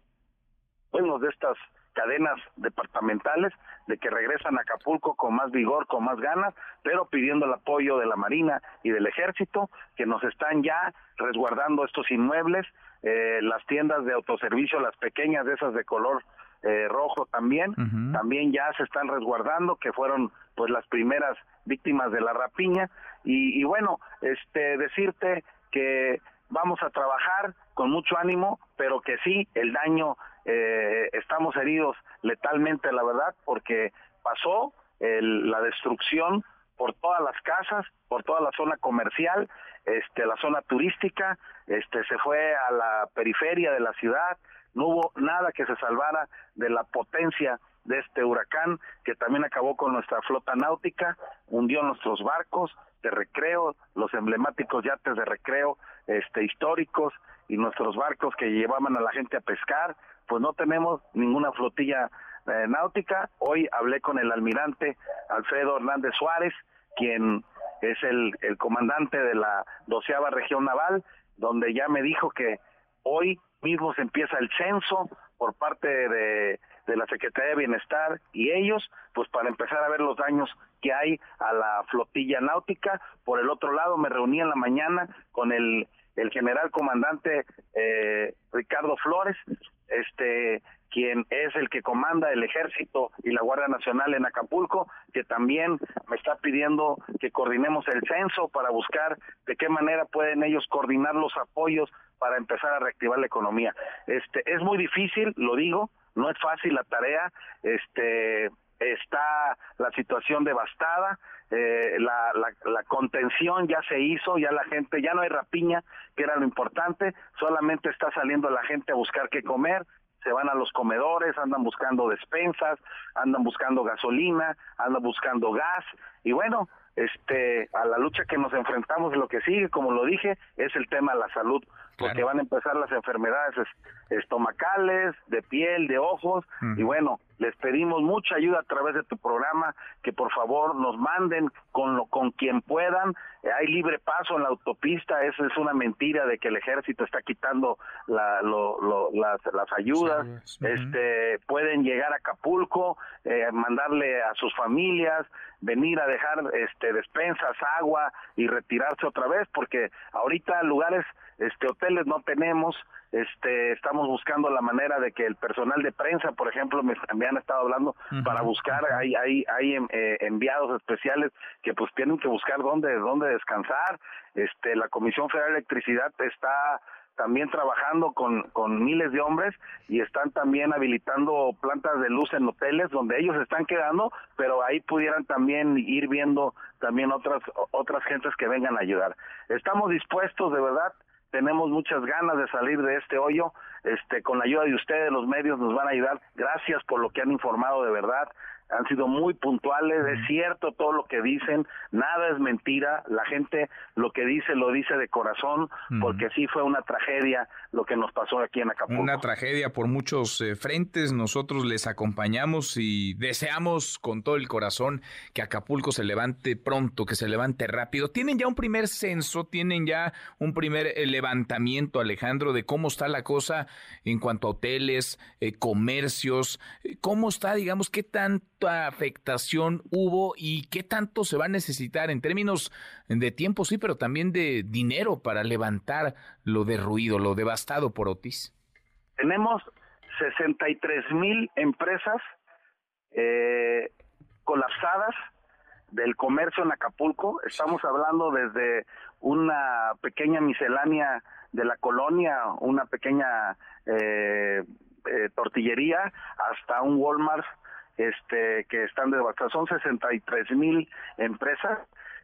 bueno, de estas cadenas departamentales de que regresan a Acapulco con más vigor, con más ganas, pero pidiendo el apoyo de la Marina y del Ejército, que nos están ya resguardando estos inmuebles, eh, las tiendas de autoservicio, las pequeñas de esas de color eh, rojo también, también ya se están resguardando, que fueron pues las primeras víctimas de la rapiña, y, y bueno, este decirte que vamos a trabajar con mucho ánimo, pero que sí, el daño, eh, estamos heridos letalmente, la verdad, porque pasó el, la destrucción por todas las casas, por toda la zona comercial, este, la zona turística, este, se fue a la periferia de la ciudad, no hubo nada que se salvara de la potencia de este huracán que también acabó con nuestra flota náutica, hundió nuestros barcos de recreo, los emblemáticos yates de recreo este históricos y nuestros barcos que llevaban a la gente a pescar, pues no tenemos ninguna flotilla eh, náutica. Hoy hablé con el almirante Alfredo Hernández Suárez, quien es el, el comandante de la doceava región naval, donde ya me dijo que hoy mismo se empieza el censo por parte de de la Secretaría de Bienestar y ellos, pues para empezar a ver los daños que hay a la flotilla náutica. Por el otro lado, me reuní en la mañana con el, el general comandante eh, Ricardo Flores, este quien es el que comanda el ejército y la Guardia Nacional en Acapulco, que también me está pidiendo que coordinemos el censo para buscar de qué manera pueden ellos coordinar los apoyos para empezar a reactivar la economía. Este es muy difícil, lo digo, no es fácil la tarea, este está la situación devastada, eh, la, contención ya se hizo, ya la gente, ya no hay rapiña, que era lo importante, solamente está saliendo la gente a buscar qué comer, se van a los comedores, andan buscando despensas, andan buscando gasolina, andan buscando gas y bueno, este a la lucha que nos enfrentamos lo que sigue, como lo dije, es el tema de la salud, porque van a empezar las enfermedades estomacales, de piel, de ojos y bueno, les pedimos mucha ayuda a través de tu programa, que por favor nos manden con lo con quien puedan. hay libre paso en la autopista, eso es una mentira de que el ejército está quitando la, las, las, ayudas. Este pueden llegar a Acapulco, eh, mandarle a sus familias, venir a dejar este despensas, agua y retirarse otra vez, porque ahorita lugares este hoteles no tenemos, este estamos buscando la manera de que el personal de prensa, por ejemplo, me, han estado hablando para buscar, hay hay hay eh, enviados especiales que pues tienen que buscar dónde dónde descansar. Este la Comisión Federal de Electricidad está también trabajando con, con miles de hombres y están también habilitando plantas de luz en hoteles donde ellos están quedando, pero ahí pudieran también ir viendo también otras otras gentes que vengan a ayudar. Estamos dispuestos de verdad tenemos muchas ganas de salir de este hoyo, este, con la ayuda de ustedes, los medios nos van a ayudar. Gracias por lo que han informado de verdad. Han sido muy puntuales, es cierto todo lo que dicen, nada es mentira, la gente lo que dice lo dice de corazón, porque sí fue una tragedia lo que nos pasó aquí en Acapulco. Una tragedia por muchos eh, frentes, nosotros les acompañamos y deseamos con todo el corazón que Acapulco se levante pronto, que se levante rápido. Tienen ya un primer censo, tienen ya un primer eh, levantamiento, Alejandro, de cómo está la cosa en cuanto a hoteles, eh, comercios, cómo está, digamos, qué tan afectación hubo y qué tanto se va a necesitar en términos de tiempo, sí, pero también de dinero para levantar lo derruido, lo devastado por Otis? Tenemos 63 mil empresas eh, colapsadas del comercio en Acapulco. Estamos hablando desde una pequeña miscelánea de la colonia, una pequeña eh, eh, tortillería, hasta un Walmart este, que están devastadas. Son 63 mil empresas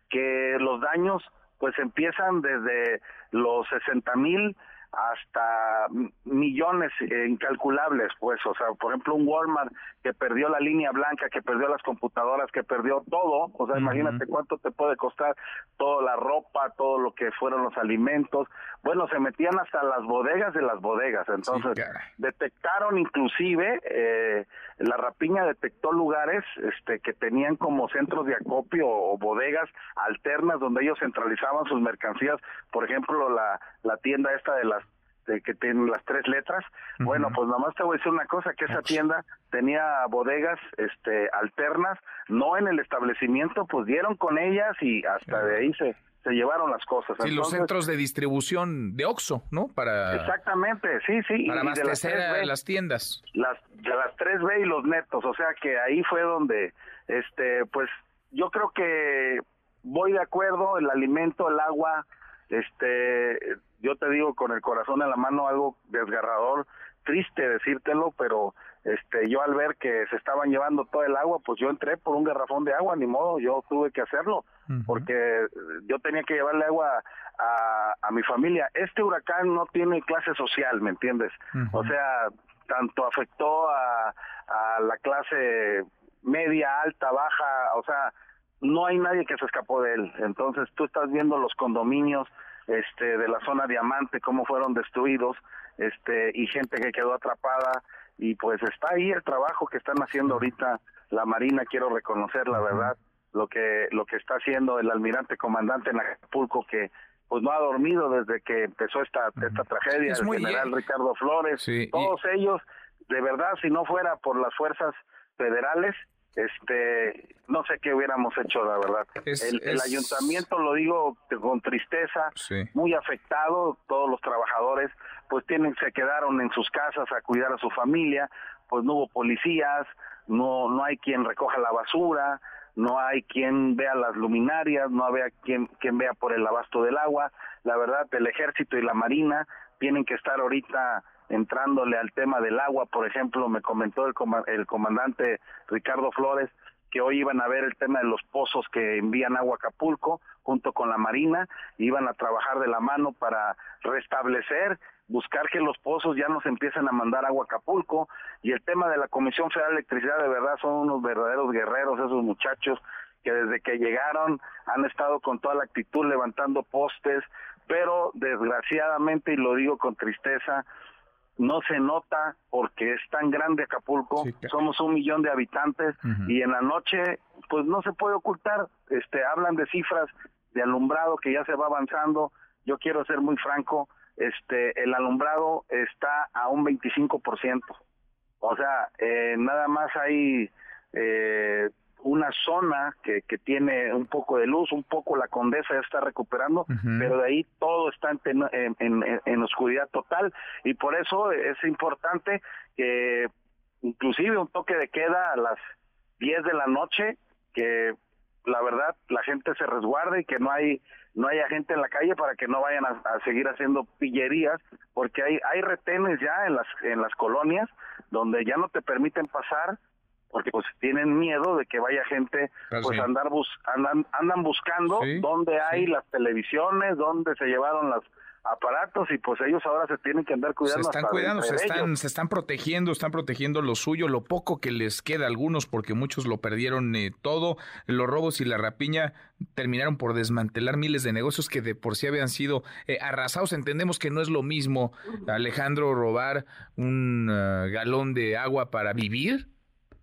que los daños pues empiezan desde los 60 mil hasta millones incalculables, pues, o sea, por ejemplo, un Walmart que perdió la línea blanca, que perdió las computadoras, que perdió todo, o sea, imagínate cuánto te puede costar toda la ropa, todo lo que fueron los alimentos. Bueno, se metían hasta las bodegas de las bodegas, entonces detectaron inclusive eh, la rapiña detectó lugares este que tenían como centros de acopio o bodegas alternas donde ellos centralizaban sus mercancías, por ejemplo, la la tienda esta de las que tienen las tres letras. Bueno, pues nomás te voy a decir una cosa, que esa tienda tenía bodegas este alternas, no en el establecimiento, pues dieron con ellas y hasta de ahí se se llevaron las cosas. Sí, los centros de distribución de Oxxo, ¿no? Para Exactamente, sí, sí. Para abastecer las, las tiendas. Las, de las 3B y los netos, o sea que ahí fue donde, este, pues yo creo que voy de acuerdo, el alimento, el agua, este, yo te digo con el corazón en la mano algo desgarrador, triste decírtelo, pero este yo al ver que se estaban llevando todo el agua, pues yo entré por un garrafón de agua, ni modo, yo tuve que hacerlo, porque yo tenía que llevarle agua a, a, mi familia. Este huracán no tiene clase social, ¿me entiendes? O sea, tanto afectó a, a la clase media, alta, baja, o sea, no hay nadie que se escapó de él. Entonces tú estás viendo los condominios este de la zona diamante cómo fueron destruidos, este y gente que quedó atrapada y pues está ahí el trabajo que están haciendo ahorita la Marina, quiero reconocer la verdad lo que lo que está haciendo el almirante comandante en Acapulco que pues no ha dormido desde que empezó esta esta tragedia, el general Ricardo Flores, todos ellos de verdad, si no fuera por las fuerzas federales, este, no sé qué hubiéramos hecho, la verdad. el, el, ayuntamiento, lo digo con tristeza, muy afectado, todos los trabajadores, pues tienen, se quedaron en sus casas a cuidar a su familia, pues no hubo policías, no, no hay quien recoja la basura, no hay quien vea las luminarias, no hay quien, quien vea por el abasto del agua. La verdad, el ejército y la marina tienen que estar ahorita entrándole al tema del agua, por ejemplo, me comentó el, el comandante Ricardo Flores que hoy iban a ver el tema de los pozos que envían agua a Acapulco junto con la Marina, iban a trabajar de la mano para restablecer, buscar que los pozos ya nos empiecen a mandar agua a Acapulco. Y el tema de la Comisión Federal de Electricidad de verdad son unos verdaderos guerreros esos muchachos que desde que llegaron han estado con toda la actitud levantando postes, pero desgraciadamente, y lo digo con tristeza, no se nota porque es tan grande Acapulco, somos un millón de habitantes y en la noche pues no se puede ocultar, este hablan de cifras de alumbrado que ya se va avanzando, yo quiero ser muy franco, este el alumbrado está a un 25%. O sea, eh, nada más hay eh, una zona que, que tiene un poco de luz, un poco la condesa ya está recuperando, pero de ahí todo está en, en, en, oscuridad total. Y por eso es importante que inclusive un toque de queda a las 10 de la noche, que la verdad la gente se resguarde y que no hay no haya gente en la calle para que no vayan a, a, seguir haciendo pillerías porque hay hay retenes ya en las en las colonias donde ya no te permiten pasar porque pues tienen miedo de que vaya gente pues andar bus andan andan buscando dónde hay las televisiones, dónde se llevaron los aparatos y pues ellos ahora se tienen que andar cuidando. Se están cuidando, se están, se están protegiendo, están protegiendo lo suyo, lo poco que les queda a algunos porque muchos lo perdieron eh, todo, los robos y la rapiña terminaron por desmantelar miles de negocios que de por sí habían sido eh, arrasados. Entendemos que no es lo mismo, Alejandro, robar un ah, galón de agua para vivir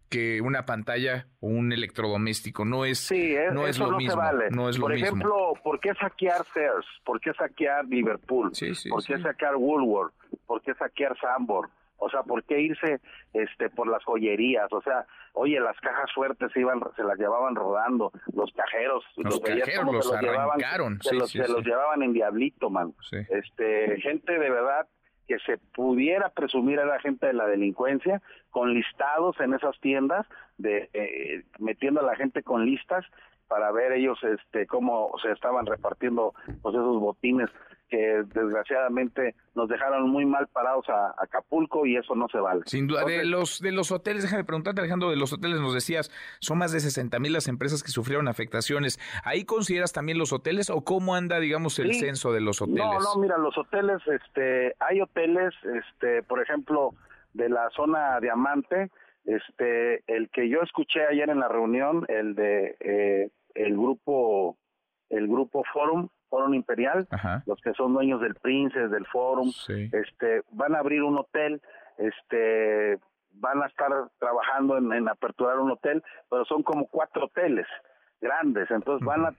que una pantalla o un electrodoméstico. No es, no es lo mismo. No es Por ejemplo, ¿por qué saquear Sears? ¿Por qué saquear Liverpool? ¿Por qué saquear Woolworth? ¿Por qué saquear Sambor? O sea, ¿por qué irse este por las joyerías? O sea, oye, las cajas fuertes se iban se las llevaban rodando, los cajeros, los, cajeros los, arrancaron, se los, se los llevaban en diablito, man. Este, gente de verdad que se pudiera presumir a la gente de la delincuencia con listados en esas tiendas de eh, metiendo a la gente con listas para ver ellos este cómo se estaban repartiendo pues esos botines que desgraciadamente nos dejaron muy mal parados a, Acapulco y eso no se vale. Sin duda, de los de los hoteles, déjame preguntarte Alejandro, de los hoteles nos decías, son más de 60 mil las empresas que sufrieron afectaciones. ¿Ahí consideras también los hoteles o cómo anda, digamos, el censo de los hoteles? No, no, mira, los hoteles, este, hay hoteles, este, por ejemplo, de la zona Diamante, este, el que yo escuché ayer en la reunión, el de eh, el grupo, el grupo Forum, Forum Imperial, los que son dueños del Princes, del Forum, este, van a abrir un hotel, este, van a estar trabajando en, en aperturar un hotel, pero son como cuatro hoteles grandes, entonces van a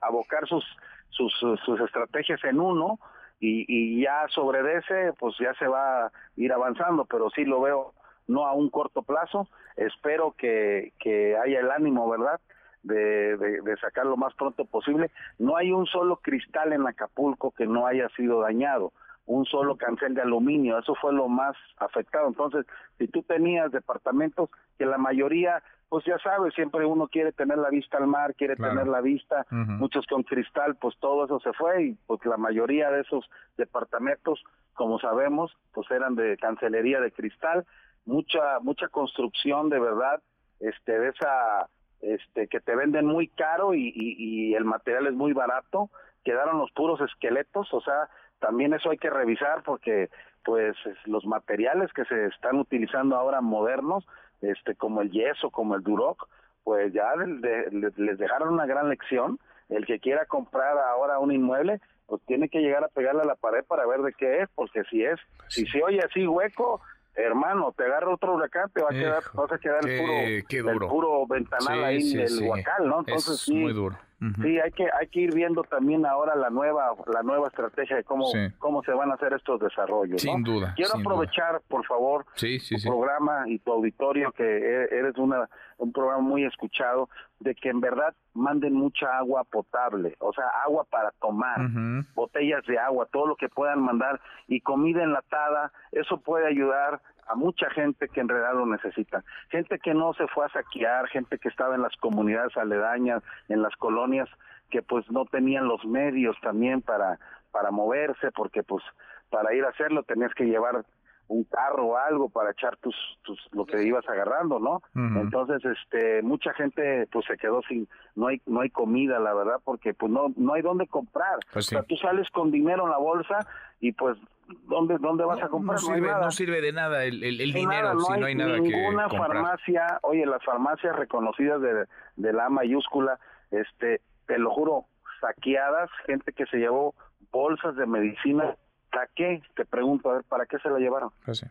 abocar sus, sus, sus estrategias en uno y, y ya sobre ese, pues ya se va a ir avanzando, pero sí lo veo no a un corto plazo, espero que, que haya el ánimo, ¿verdad?, de, de, sacar lo más pronto posible. No hay un solo cristal en Acapulco que no haya sido dañado, un solo cancel de aluminio, eso fue lo más afectado. Entonces, si tú tenías departamentos que la mayoría, pues ya sabes, siempre uno quiere tener la vista al mar, quiere tener la vista, muchos con cristal, pues todo eso se fue y pues la mayoría de esos departamentos, como sabemos, pues eran de cancelería de cristal, mucha mucha construcción de verdad este de esa este, que te venden muy caro y, el material es muy barato, quedaron los puros esqueletos, o sea, también eso hay que revisar porque pues los materiales que se están utilizando ahora modernos, este como el yeso, como el duroc, pues ya les dejaron una gran lección. El que quiera comprar ahora un inmueble, pues tiene que llegar a pegarle a la pared para ver de qué es, porque si es, si se oye así hueco, hermano, te agarra otro huracán, te va a quedar, vas a quedar el, puro, el puro ventanal ahí del huacal, ¿no? Entonces sí. Muy duro. Sí, hay que hay que ir viendo también ahora la nueva la nueva estrategia de cómo cómo se van a hacer estos desarrollos. Sin duda. Quiero aprovechar, por favor, tu programa y tu auditorio que e, eres una un programa muy escuchado de que en verdad manden mucha agua potable, o sea, agua para tomar, botellas de agua, todo lo que puedan mandar y comida enlatada, eso puede ayudar a mucha gente que en realidad lo necesita. Gente que no se fue a saquear, gente que estaba en las comunidades aledañas, en las colonias, que pues no tenían los medios también para, para moverse, porque pues para ir a hacerlo tenías que llevar un carro o algo para echar tus, tus lo que ibas agarrando, ¿no? Entonces, este, mucha gente pues se quedó sin, no hay, no hay comida, la verdad, porque pues no, no hay dónde comprar. Pues o sea, tú sales con dinero en la bolsa y pues ¿dónde, dónde vas a comprar? No sirve, no, sirve de nada el, el, dinero si no hay nada que ninguna farmacia, oye, las farmacias reconocidas de, de la mayúscula, este, te lo juro, saqueadas, gente que se llevó bolsas de medicina ¿Para qué? Te pregunto, a ver, ¿para qué se la llevaron? Pues sí.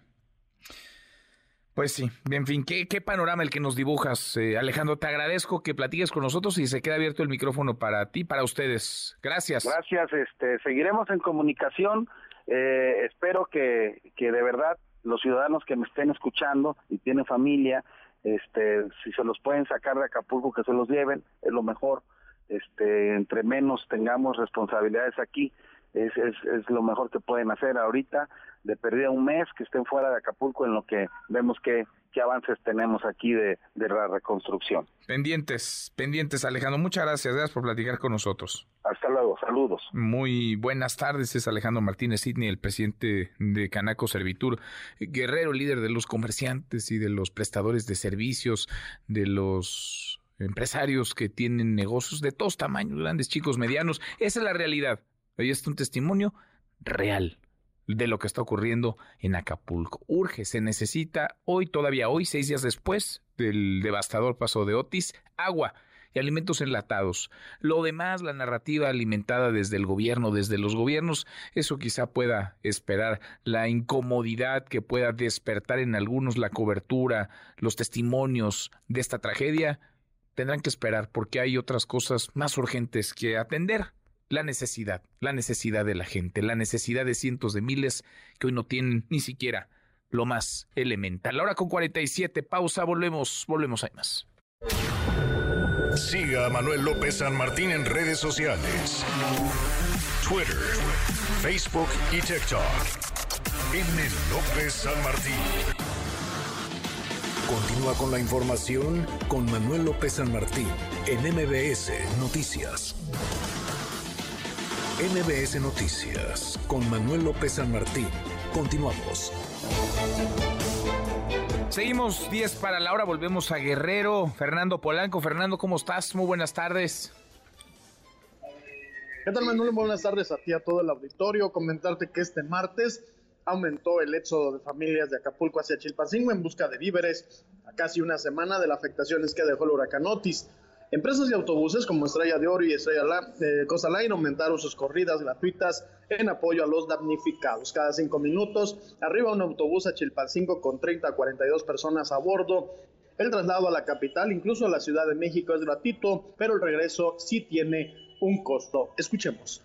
Pues sí, en fin, ¿qué, qué panorama el que nos dibujas, eh, Alejandro? Te agradezco que platiques con nosotros y se queda abierto el micrófono para ti, para ustedes. Gracias. Gracias, este, seguiremos en comunicación. Eh, espero que, que de verdad los ciudadanos que me estén escuchando y tienen familia, este, si se los pueden sacar de Acapulco, que se los lleven, es lo mejor. Este, entre menos tengamos responsabilidades aquí, es, es, es lo mejor que pueden hacer ahorita, de perdida un mes que estén fuera de Acapulco en lo que vemos que qué avances tenemos aquí de, de, la reconstrucción. Pendientes, pendientes, Alejandro. Muchas gracias, gracias por platicar con nosotros. Hasta luego, saludos. Muy buenas tardes, es Alejandro Martínez Sidney, el presidente de Canaco Servitur, guerrero líder de los comerciantes y de los prestadores de servicios, de los empresarios que tienen negocios de todos tamaños, grandes, chicos, medianos. Esa es la realidad. Ahí está un testimonio real de lo que está ocurriendo en Acapulco. Urge, se necesita hoy, todavía hoy, seis días después del devastador paso de Otis, agua y alimentos enlatados. Lo demás, la narrativa alimentada desde el gobierno, desde los gobiernos, eso quizá pueda esperar. La incomodidad que pueda despertar en algunos la cobertura, los testimonios de esta tragedia, tendrán que esperar porque hay otras cosas más urgentes que atender la necesidad, la necesidad de la gente, la necesidad de cientos de miles que hoy no tienen ni siquiera lo más elemental. Ahora con 47, pausa, volvemos, volvemos, hay más. Siga a Manuel López San Martín en redes sociales. Twitter, Facebook y TikTok. M. López San Martín. Continúa con la información con Manuel López San Martín en MBS Noticias. MBS Noticias con Manuel López San Martín. Continuamos. Seguimos 10 para la hora, volvemos a Guerrero. Fernando Polanco, Fernando, ¿cómo estás? Muy buenas tardes. ¿Qué tal Manuel? Buenas tardes a ti, a todo el auditorio. Comentarte que este martes aumentó el éxodo de familias de Acapulco hacia Chilpancingo en busca de víveres a casi una semana de las afectaciones que dejó el huracán Otis. Empresas de autobuses como Estrella de Oro y Estrella de Costa Line aumentaron sus corridas gratuitas en apoyo a los damnificados. Cada cinco minutos arriba un autobús a Chilpancingo con 30 a 42 personas a bordo. El traslado a la capital, incluso a la Ciudad de México, es gratuito, pero el regreso sí tiene un costo. Escuchemos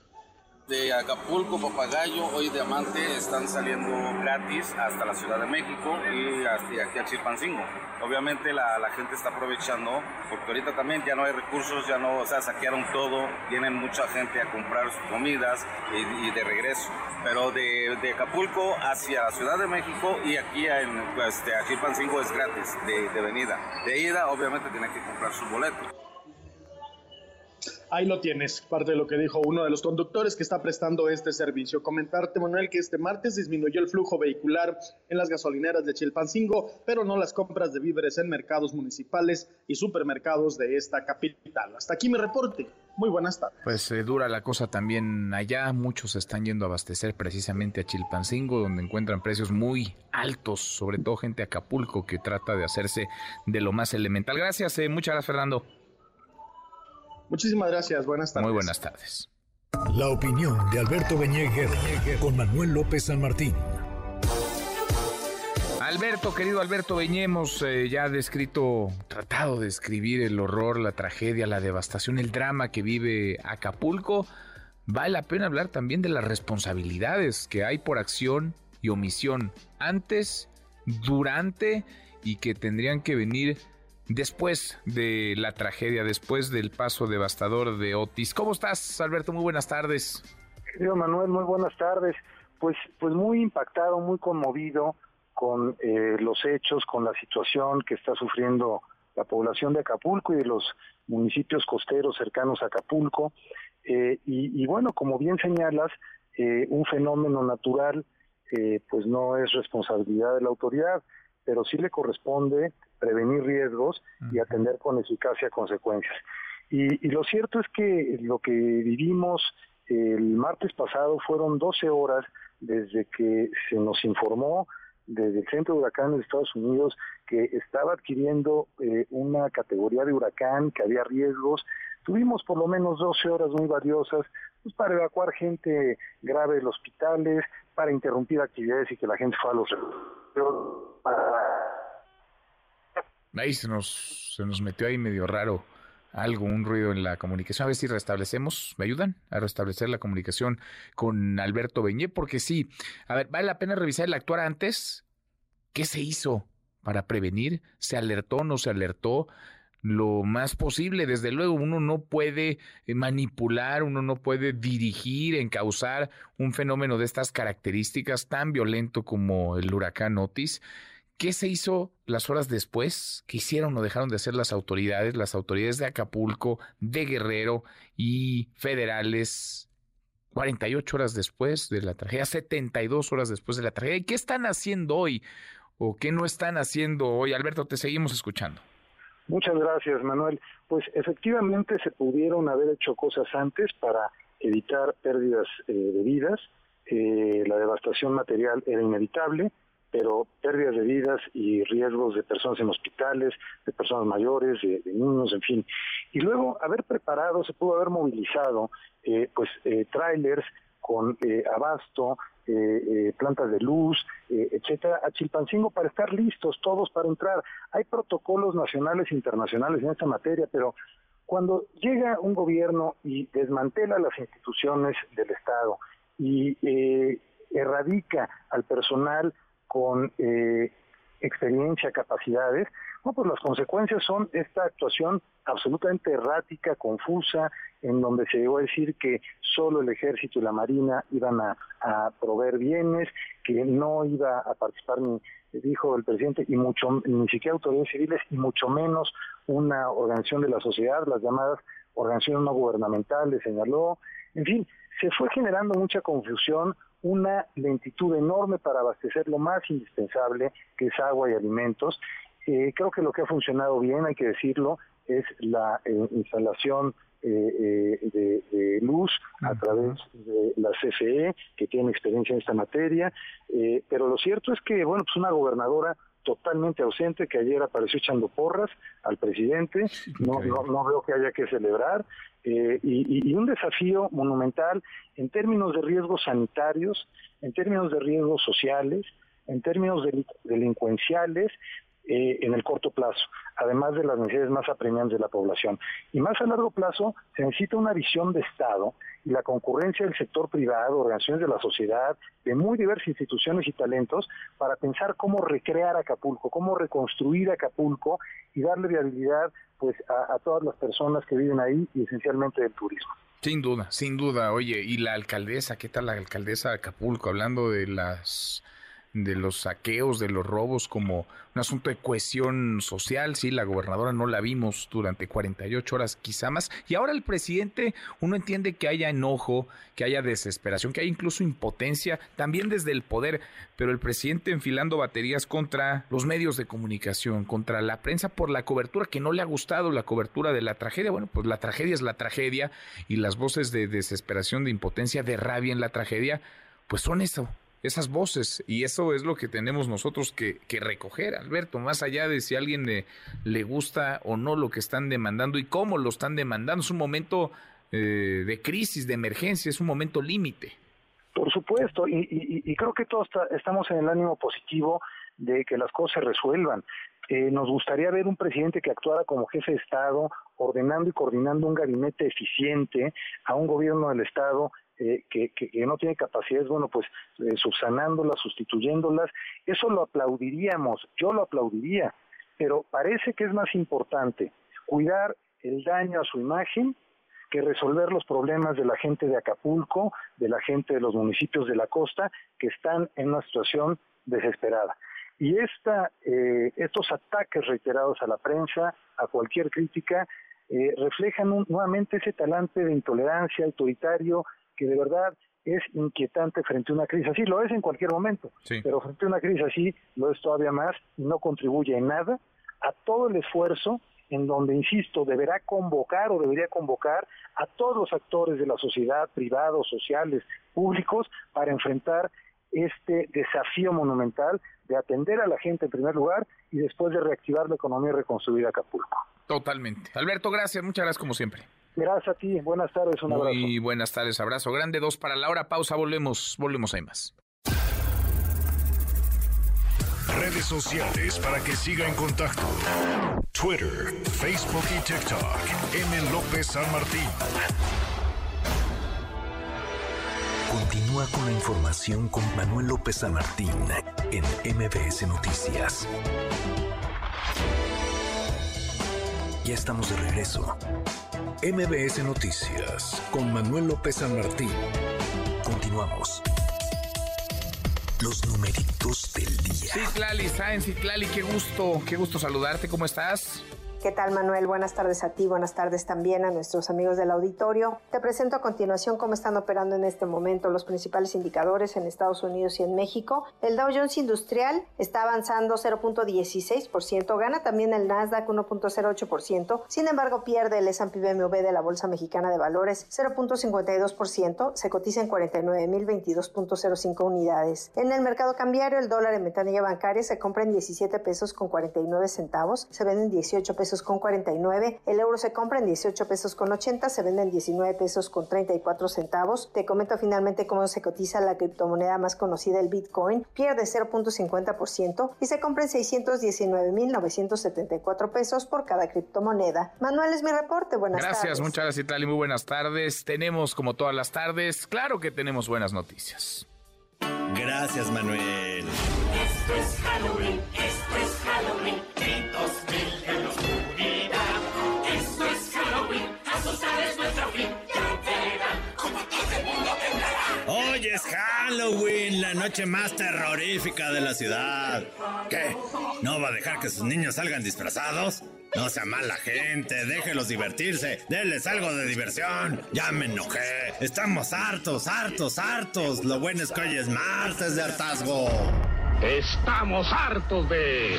de Acapulco, Papagayo, hoy Diamante están saliendo gratis hasta la Ciudad de México y hasta aquí a Chilpancingo. Obviamente la, la, gente está aprovechando porque ahorita también ya no hay recursos, ya no, o sea, saquearon todo, vienen mucha gente a comprar sus comidas y, de regreso. Pero de, de, Acapulco hacia la Ciudad de México y aquí en, pues, a Chilpancingo es gratis de, de venida. De ida obviamente tiene que comprar su boleto. Ahí lo tienes, parte de lo que dijo uno de los conductores que está prestando este servicio. Comentarte, Manuel, que este martes disminuyó el flujo vehicular en las gasolineras de Chilpancingo, pero no las compras de víveres en mercados municipales y supermercados de esta capital. Hasta aquí mi reporte. Muy buenas tardes. Pues eh, dura la cosa también allá. Muchos están yendo a abastecer precisamente a Chilpancingo, donde encuentran precios muy altos, sobre todo gente Acapulco que trata de hacerse de lo más elemental. Gracias, eh, muchas gracias, Fernando. Muchísimas gracias, buenas tardes. Muy buenas tardes. La opinión de Alberto Beñé con Manuel López San Martín. Alberto, querido Alberto Beñemos, eh, ya descrito, tratado de escribir el horror, la tragedia, la devastación, el drama que vive Acapulco. Vale la pena hablar también de las responsabilidades que hay por acción y omisión antes, durante y que tendrían que venir después de la tragedia, después del paso devastador de Otis. ¿Cómo estás, Alberto? Muy buenas tardes. Querido Manuel, muy buenas tardes. Pues, pues muy impactado, muy conmovido con eh, los hechos, con la situación que está sufriendo la población de Acapulco y de los municipios costeros cercanos a Acapulco. Eh, y, bueno, como bien señalas, eh, un fenómeno natural pues no es responsabilidad de la autoridad, pero sí le corresponde prevenir riesgos y atender con eficacia consecuencias. Y, y, lo cierto es que lo que vivimos el martes pasado fueron 12 horas desde que se nos informó desde el Centro de Huracanes de Estados Unidos que estaba adquiriendo eh, una categoría de huracán, que había riesgos. Tuvimos por lo menos 12 horas muy valiosas pues, para evacuar gente grave de los hospitales, para interrumpir actividades y que la gente fuera a los... Ahí se nos, se nos metió ahí medio raro algo, un ruido en la comunicación. A ver si restablecemos, ¿me ayudan a restablecer la comunicación con Alberto Beñé? Porque sí, a ver, vale la pena revisar el actuar antes. ¿Qué se hizo para prevenir? ¿Se alertó, no se alertó? Lo más posible, desde luego, uno no puede eh, manipular, uno no puede dirigir, encauzar un fenómeno de estas características tan violento como el huracán Otis ¿Qué se hizo las horas después? ¿Qué hicieron o dejaron de hacer las autoridades? Las autoridades de Acapulco, de Guerrero y federales 48 horas después de la tragedia, 72 horas después de la tragedia. ¿Y qué están haciendo hoy o qué no están haciendo hoy? Alberto, te seguimos escuchando. Muchas gracias, Manuel. Pues efectivamente se pudieron haber hecho cosas antes para evitar pérdidas eh, de vidas. Eh, la devastación material era inevitable pero pérdidas de vidas y riesgos de personas en hospitales, de personas mayores, de, niños, en fin. Y luego haber preparado, se pudo haber movilizado, eh, pues, eh, trailers con eh, abasto, eh, plantas de luz, etcétera, a Chilpancingo para estar listos todos para entrar. Hay protocolos nacionales e internacionales en esta materia, pero cuando llega un gobierno y desmantela las instituciones del Estado y erradica al personal con eh, experiencia, capacidades, no, pues las consecuencias son esta actuación absolutamente errática, confusa, en donde se llegó a decir que solo el ejército y la marina iban a, proveer bienes, que no iba a participar ni, dijo el presidente, y mucho, ni siquiera autoridades civiles, y mucho menos una organización de la sociedad, las llamadas organizaciones no gubernamentales, señaló, en fin, se fue generando mucha confusión, una lentitud enorme para abastecer lo más indispensable, que es agua y alimentos. Eh, creo que lo que ha funcionado bien, hay que decirlo, es la eh, instalación eh, de, luz a través de la CFE, que tiene experiencia en esta materia, pero lo cierto es que, bueno, pues una gobernadora totalmente ausente que ayer apareció echando porras al presidente, no, no, veo que haya que celebrar, eh, y, un desafío monumental en términos de riesgos sanitarios, en términos de riesgos sociales, en términos delincuenciales, eh, en el corto plazo, además de las necesidades más apremiantes de la población. Y más a largo plazo se necesita una visión de Estado y la concurrencia del sector privado, organizaciones de la sociedad, de muy diversas instituciones y talentos para pensar cómo recrear Acapulco, cómo reconstruir Acapulco y darle viabilidad pues a, a todas las personas que viven ahí y esencialmente del turismo. Sin duda, sin duda. Oye, y la alcaldesa, ¿qué tal la alcaldesa de Acapulco? Hablando de las de los saqueos, de los robos como un asunto de cohesión social. Sí, la gobernadora no la vimos durante 48 horas, quizá más. Y ahora el presidente, uno entiende que haya enojo, que haya desesperación, que haya incluso impotencia, también desde el poder, pero el presidente enfilando baterías contra los medios de comunicación, contra la prensa por la cobertura que no le ha gustado, la cobertura de la tragedia. Bueno, pues la tragedia es la tragedia y las voces de desesperación, de impotencia, de rabia en la tragedia, pues son eso, esas voces y eso es lo que tenemos nosotros que, recoger, Alberto, más allá de si a alguien le, le, gusta o no lo que están demandando y cómo lo están demandando. Es un momento eh, de crisis, de emergencia, es un momento límite. Por supuesto, y, creo que todos estamos en el ánimo positivo de que las cosas se resuelvan. Eh, nos gustaría ver un presidente que actuara como jefe de Estado, ordenando y coordinando un gabinete eficiente a un gobierno del Estado eh, que, no tiene capacidades, bueno, pues eh, subsanándolas, sustituyéndolas. Eso lo aplaudiríamos, yo lo aplaudiría, pero parece que es más importante cuidar el daño a su imagen que resolver los problemas de la gente de Acapulco, de la gente de los municipios de la costa, que están en una situación desesperada. Y esta, eh, estos ataques reiterados a la prensa, a cualquier crítica, eh, reflejan nuevamente ese talante de intolerancia autoritario que de verdad es inquietante frente a una crisis así. Lo es en cualquier momento, pero frente a una crisis así lo es todavía más y no contribuye en nada a todo el esfuerzo en donde, insisto, deberá convocar o debería convocar a todos los actores de la sociedad, privados, sociales, públicos, para enfrentar este desafío monumental de atender a la gente en primer lugar y después de reactivar la economía y reconstruir Acapulco. Totalmente. Alberto, gracias, muchas gracias como siempre. Gracias a ti, buenas tardes, un abrazo. Muy buenas tardes, abrazo grande, dos para la hora, pausa, volvemos, volvemos ahí más. Redes sociales para que siga en contacto: Twitter, Facebook y TikTok. M. López San Martín. Continúa con la información con Manuel López San Martín en MBS Noticias. Ya estamos de regreso. MBS Noticias con Manuel López San Martín. Continuamos. Los numeritos del día. Sí, Clali, Sáenz y Clali, qué gusto, qué gusto saludarte. ¿Cómo estás? ¿Qué tal Manuel? Buenas tardes a ti, buenas tardes también a nuestros amigos del auditorio. Te presento a continuación cómo están operando en este momento los principales indicadores en Estados Unidos y en México. El Dow Jones Industrial está avanzando 0.16%, gana también el Nasdaq 1.08%, sin embargo pierde el S&P BMW de la Bolsa Mexicana de Valores 0.52%, se cotiza en 49.022.05 unidades. En el mercado cambiario el dólar en ventanilla bancaria se compra en 17 pesos con 49 centavos, se vende en 18 pesos con 49. El euro se compra en 18 pesos con 80, se vende en 19 pesos con 34 centavos. Te comento finalmente cómo se cotiza la criptomoneda más conocida, el Bitcoin. Pierde 0.50% y se compra en 619.974 pesos por cada criptomoneda. Manuel es mi reporte. Buenas gracias, tardes. Gracias, muchas gracias, Itali. Muy buenas tardes. Tenemos, como todas las tardes, claro que tenemos buenas noticias. Gracias, Manuel. Esto es Halloween, esto es Halloween, Hoy es Halloween, la noche más terrorífica de la ciudad. ¿Qué? ¿No va a dejar que sus niños salgan disfrazados? No sea mala gente, déjelos divertirse, denles algo de diversión. Ya me enojé. Estamos hartos, hartos, hartos. Lo bueno es que hoy es martes de hartazgo. Estamos hartos de...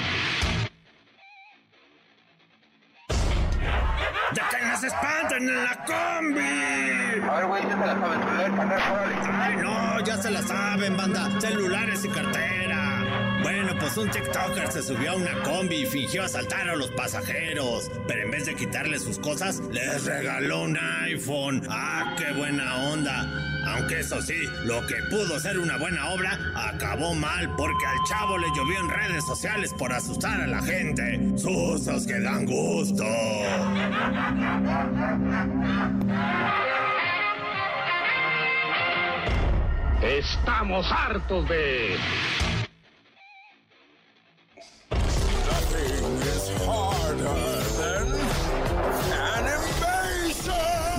¡De que nos espanten en la combi! A ver, güey, ya se la saben. Ay, no, ya se la saben, banda. Celulares y cartera. Bueno, pues un TikToker se subió a una combi y fingió asaltar a los pasajeros. Pero en vez de quitarle sus cosas, les regaló un iPhone. ¡Ah, qué buena onda! Aunque eso sí, lo que pudo ser una buena obra acabó mal porque al chavo le llovió en redes sociales por asustar a la gente. Susos que dan gusto. Estamos hartos de...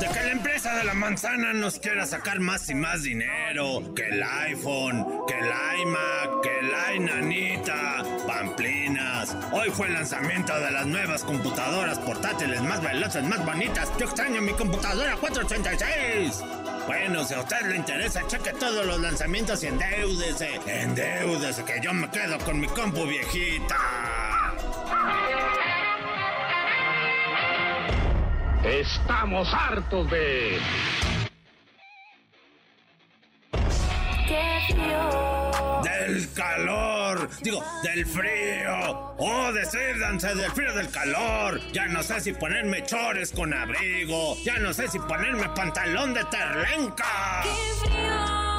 De que la empresa de la manzana nos quiera sacar más y más dinero. Que el iPhone, que el iMac, que la inanita, pamplinas. Hoy fue el lanzamiento de las nuevas computadoras portátiles más veloces, más bonitas. Yo extraño mi computadora 486. Bueno, si a usted le interesa, cheque todos los lanzamientos y endeúdese. Endeúdese, que yo me quedo con mi compu viejita. Estamos hartos de... ¡Qué frío! Del calor, digo, del frío. Oh, decídanse del frío del calor. Ya no sé si ponerme chores con abrigo. Ya no sé si ponerme pantalón de terlenca. ¡Qué frío!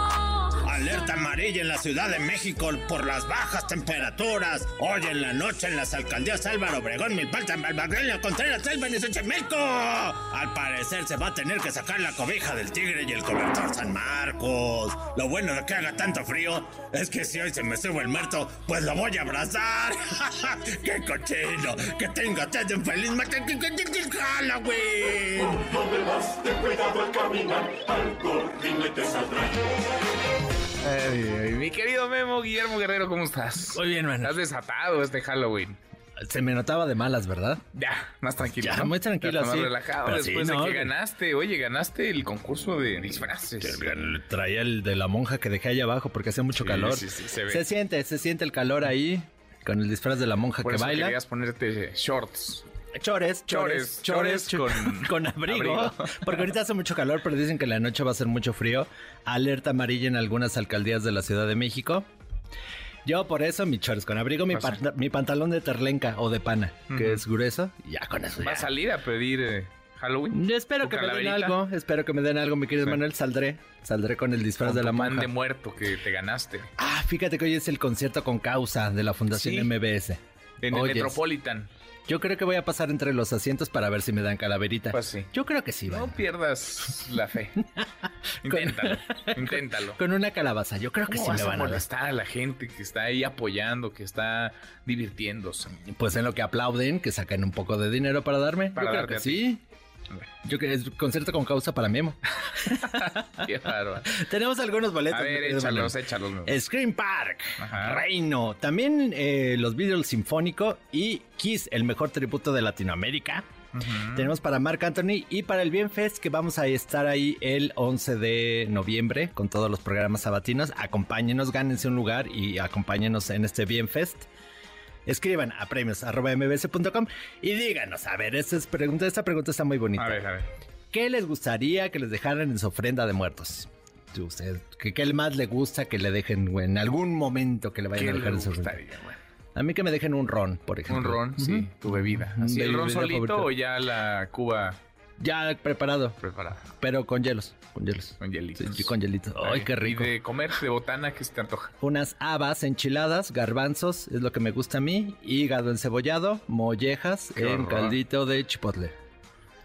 Alerta amarilla en la Ciudad de México por las bajas temperaturas. Hoy en la noche en las alcaldías Álvaro Obregón, Milpalta, Balbagreña, Contreras, Selvan y Xochimilco. Al parecer se va a tener que sacar la cobija del tigre y el cobertor San Marcos. Lo bueno de que haga tanto frío es que si hoy se me sube el muerto, pues lo voy a abrazar. ¡Qué cochino! ¡Que tenga usted un feliz Halloween! ¿Dónde vas? Ten cuidado al caminar, algo horrible te saldrá. Ay, ay, mi querido Memo Guillermo Guerrero, ¿cómo estás? Muy bien, man. Estás desatado este Halloween. Se me notaba de malas, ¿verdad? Ya, más tranquilo. Ya, ¿no? muy tranquilo, más sí. relajado Pero después sí, de no, que que- ganaste. Oye, ganaste el concurso de disfraces. Traía el de la monja que dejé ahí abajo porque hace mucho Sí, calor. sí, sí, se ve. siente, se siente el calor ahí con el disfraz de la monja Por que eso baila. querías ponerte shorts. Chores, chores, Chores, con, con abrigo. abrigo. Porque ahorita hace mucho calor, pero dicen que la noche va a ser mucho frío. Alerta amarilla en algunas alcaldías de la Ciudad de México. Yo por eso mi chores con abrigo, mi, mi pantalón de terlenca o de pana, que es grueso. Ya con eso ¿Va a salir a pedir eh, Halloween? Yo espero ¿Tu que me den algo, espero que me den algo, mi querido Sí. Manuel. Saldré, saldré con el disfraz Con de la monja. de muerto que te ganaste. Ah, fíjate que hoy es el concierto con causa de la Fundación Sí. MBS. En el. Metropolitan. Yo creo que voy a pasar entre los asientos para ver si me dan calaverita. Pues sí. Yo creo que sí, No va. pierdas la fe. inténtalo, inténtalo. Con una calabaza, yo creo que ¿Cómo sí me vas van a dar. molestar a la gente que está ahí apoyando, que está divirtiéndose? Pues en lo que aplauden, que saquen un poco de dinero para darme. Para yo creo darte que sí. Yo creo que es concierto con causa para Memo. Qué bárbaro. Tenemos algunos boletos. A ver, échalos, échalos. Scream Park, Ajá. Reino, también eh, los Beatles Sinfónico y Kiss, el mejor tributo de Latinoamérica. Tenemos para Marc Anthony y para el Bien Fest que vamos a estar ahí el 11 de noviembre con todos los programas sabatinos. Acompáñenos, gánense un lugar y acompáñenos en este Bien Fest. Escriban a premios arroba mbs.com y díganos, a ver, esta, es pregunta, esta pregunta está muy bonita. A ver, a ver. ¿Qué les gustaría que les dejaran en su ofrenda de muertos? Usted, ¿qué, ¿Qué más le gusta que le dejen en algún momento que le vayan ¿Qué a dejar en su ofrenda? A mí que me dejen un ron, por Un ejemplo. ron, sí, tu bebida. ¿Así el ron solito favorita. o ya la cuba Ya preparado, preparada? pero con hielos, con hielos. Con hielitos. Sí, con hielitos. Ay, qué rico. ¿Y de comer, de botana, qué se te antoja? Unas habas enchiladas, garbanzos, es lo que me gusta a mí, hígado encebollado, mollejas Qué en horror. caldito de chipotle.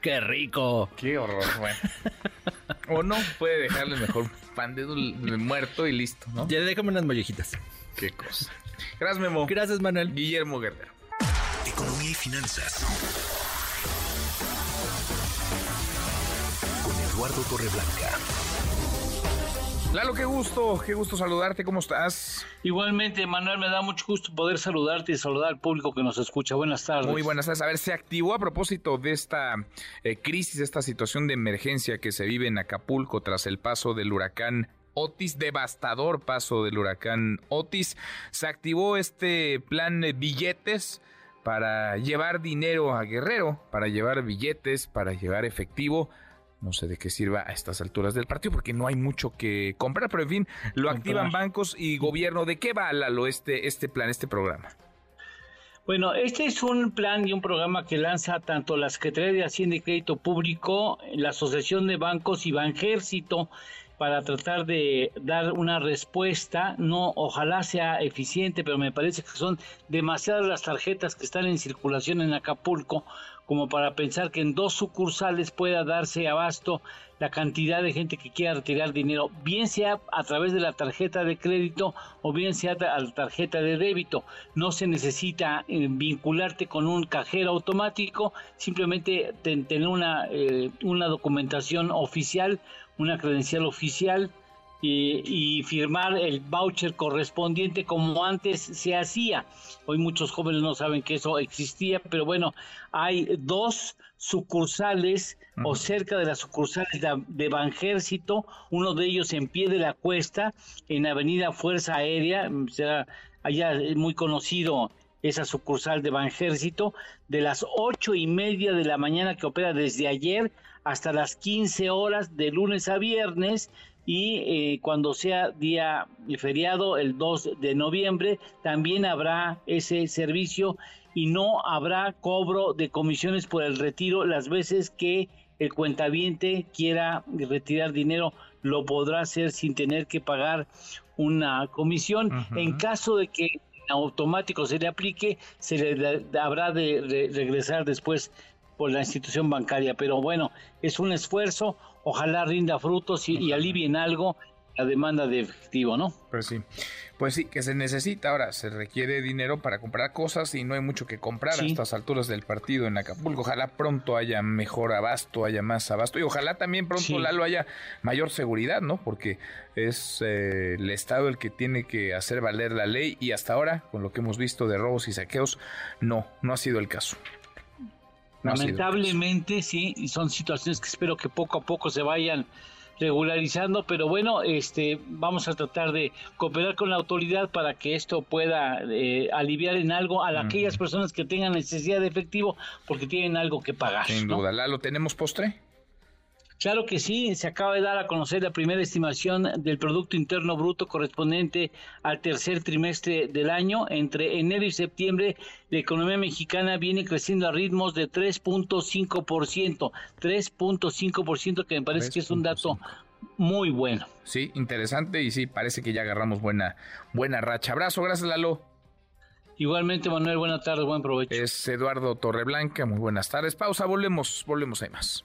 ¡Qué rico! Qué horror, bueno. o no, puede dejarle mejor pan de muerto y listo, ¿no? Ya déjame unas mollejitas. Qué cosa. Gracias, Memo. Gracias, Manuel. Guillermo Guerrero. Economía y finanzas. Eduardo Torreblanca. Lalo, qué gusto, qué gusto saludarte, ¿cómo estás? Igualmente, Manuel, me da mucho gusto poder saludarte y saludar al público que nos escucha. Buenas tardes. Muy buenas tardes. A ver, se activó a propósito de esta eh, crisis, esta situación de emergencia que se vive en Acapulco tras el paso del huracán Otis, devastador paso del huracán Otis. Se activó este plan eh, billetes para llevar dinero a Guerrero, para llevar billetes, para llevar efectivo. No sé de qué sirva a estas alturas del partido porque no hay mucho que comprar, pero en fin, lo activan bancos y gobierno. ¿De qué va, Lalo, este, este plan, este programa? Bueno, este es un plan y un programa que lanza tanto la Secretaría de Hacienda y Crédito Público, la Asociación de Bancos y Banjército para tratar de dar una respuesta. No, ojalá sea eficiente, pero me parece que son demasiadas las tarjetas que están en circulación en Acapulco como para pensar que en dos sucursales pueda darse abasto la cantidad de gente que quiera retirar dinero, bien sea a través de la tarjeta de crédito o bien sea a la tarjeta de débito. No se necesita eh, vincularte con un cajero automático, simplemente ten- tener una, eh, una documentación oficial, una credencial oficial y, y firmar el voucher correspondiente como antes se hacía. Hoy muchos jóvenes no saben que eso existía, pero bueno, hay dos sucursales o cerca de las sucursales de, de Banjército, uno de ellos en pie de la cuesta, en Avenida Fuerza Aérea, será allá es muy conocido esa sucursal de Banjército, de las ocho y media de la mañana que opera desde ayer hasta las 15 horas de lunes a viernes, y eh, cuando sea día feriado, el 2 de noviembre, también habrá ese servicio y no habrá cobro de comisiones por el retiro las veces que el cuentaviente quiera retirar dinero, lo podrá hacer sin tener que pagar una comisión. En caso de que automático se le aplique, se le habrá de regresar después por la institución bancaria. Pero bueno, es un esfuerzo, ojalá rinda frutos y, alivien algo la demanda de efectivo, ¿no? Pues sí, pues sí, que se necesita. Ahora, se requiere dinero para comprar cosas y no hay mucho que comprar a estas alturas del partido en Acapulco. Ojalá pronto haya mejor abasto, haya más abasto y ojalá también pronto Lalo haya mayor seguridad, ¿no? Porque es eh, el Estado el que tiene que hacer valer la ley y hasta ahora, con lo que hemos visto de robos y saqueos, no, no ha sido el caso. Lamentablemente, sí, son situaciones que espero que poco a poco se vayan regularizando, pero bueno, este, vamos a tratar de cooperar con la autoridad para que esto pueda eh, aliviar en algo a aquellas personas que tengan necesidad de efectivo porque tienen algo que pagar. Sin duda, ¿lo tenemos postre? Claro que sí, se acaba de dar a conocer la primera estimación del Producto Interno Bruto correspondiente al tercer trimestre del año. Entre enero y septiembre, la economía mexicana viene creciendo a ritmos de 3.5%, 3.5% que me parece que es un dato muy bueno. Sí, interesante y sí, parece que ya agarramos buena, buena racha. Abrazo, gracias Lalo. Igualmente, Manuel, buenas tardes, buen provecho. Es Eduardo Torreblanca, muy buenas tardes. Pausa, volvemos, volvemos, hay más.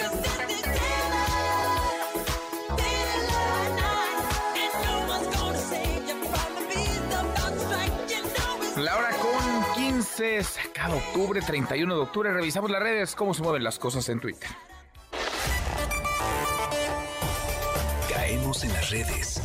15, cada octubre, 31 de octubre. Revisamos las redes, cómo se mueven las cosas en Twitter. Caemos en las redes.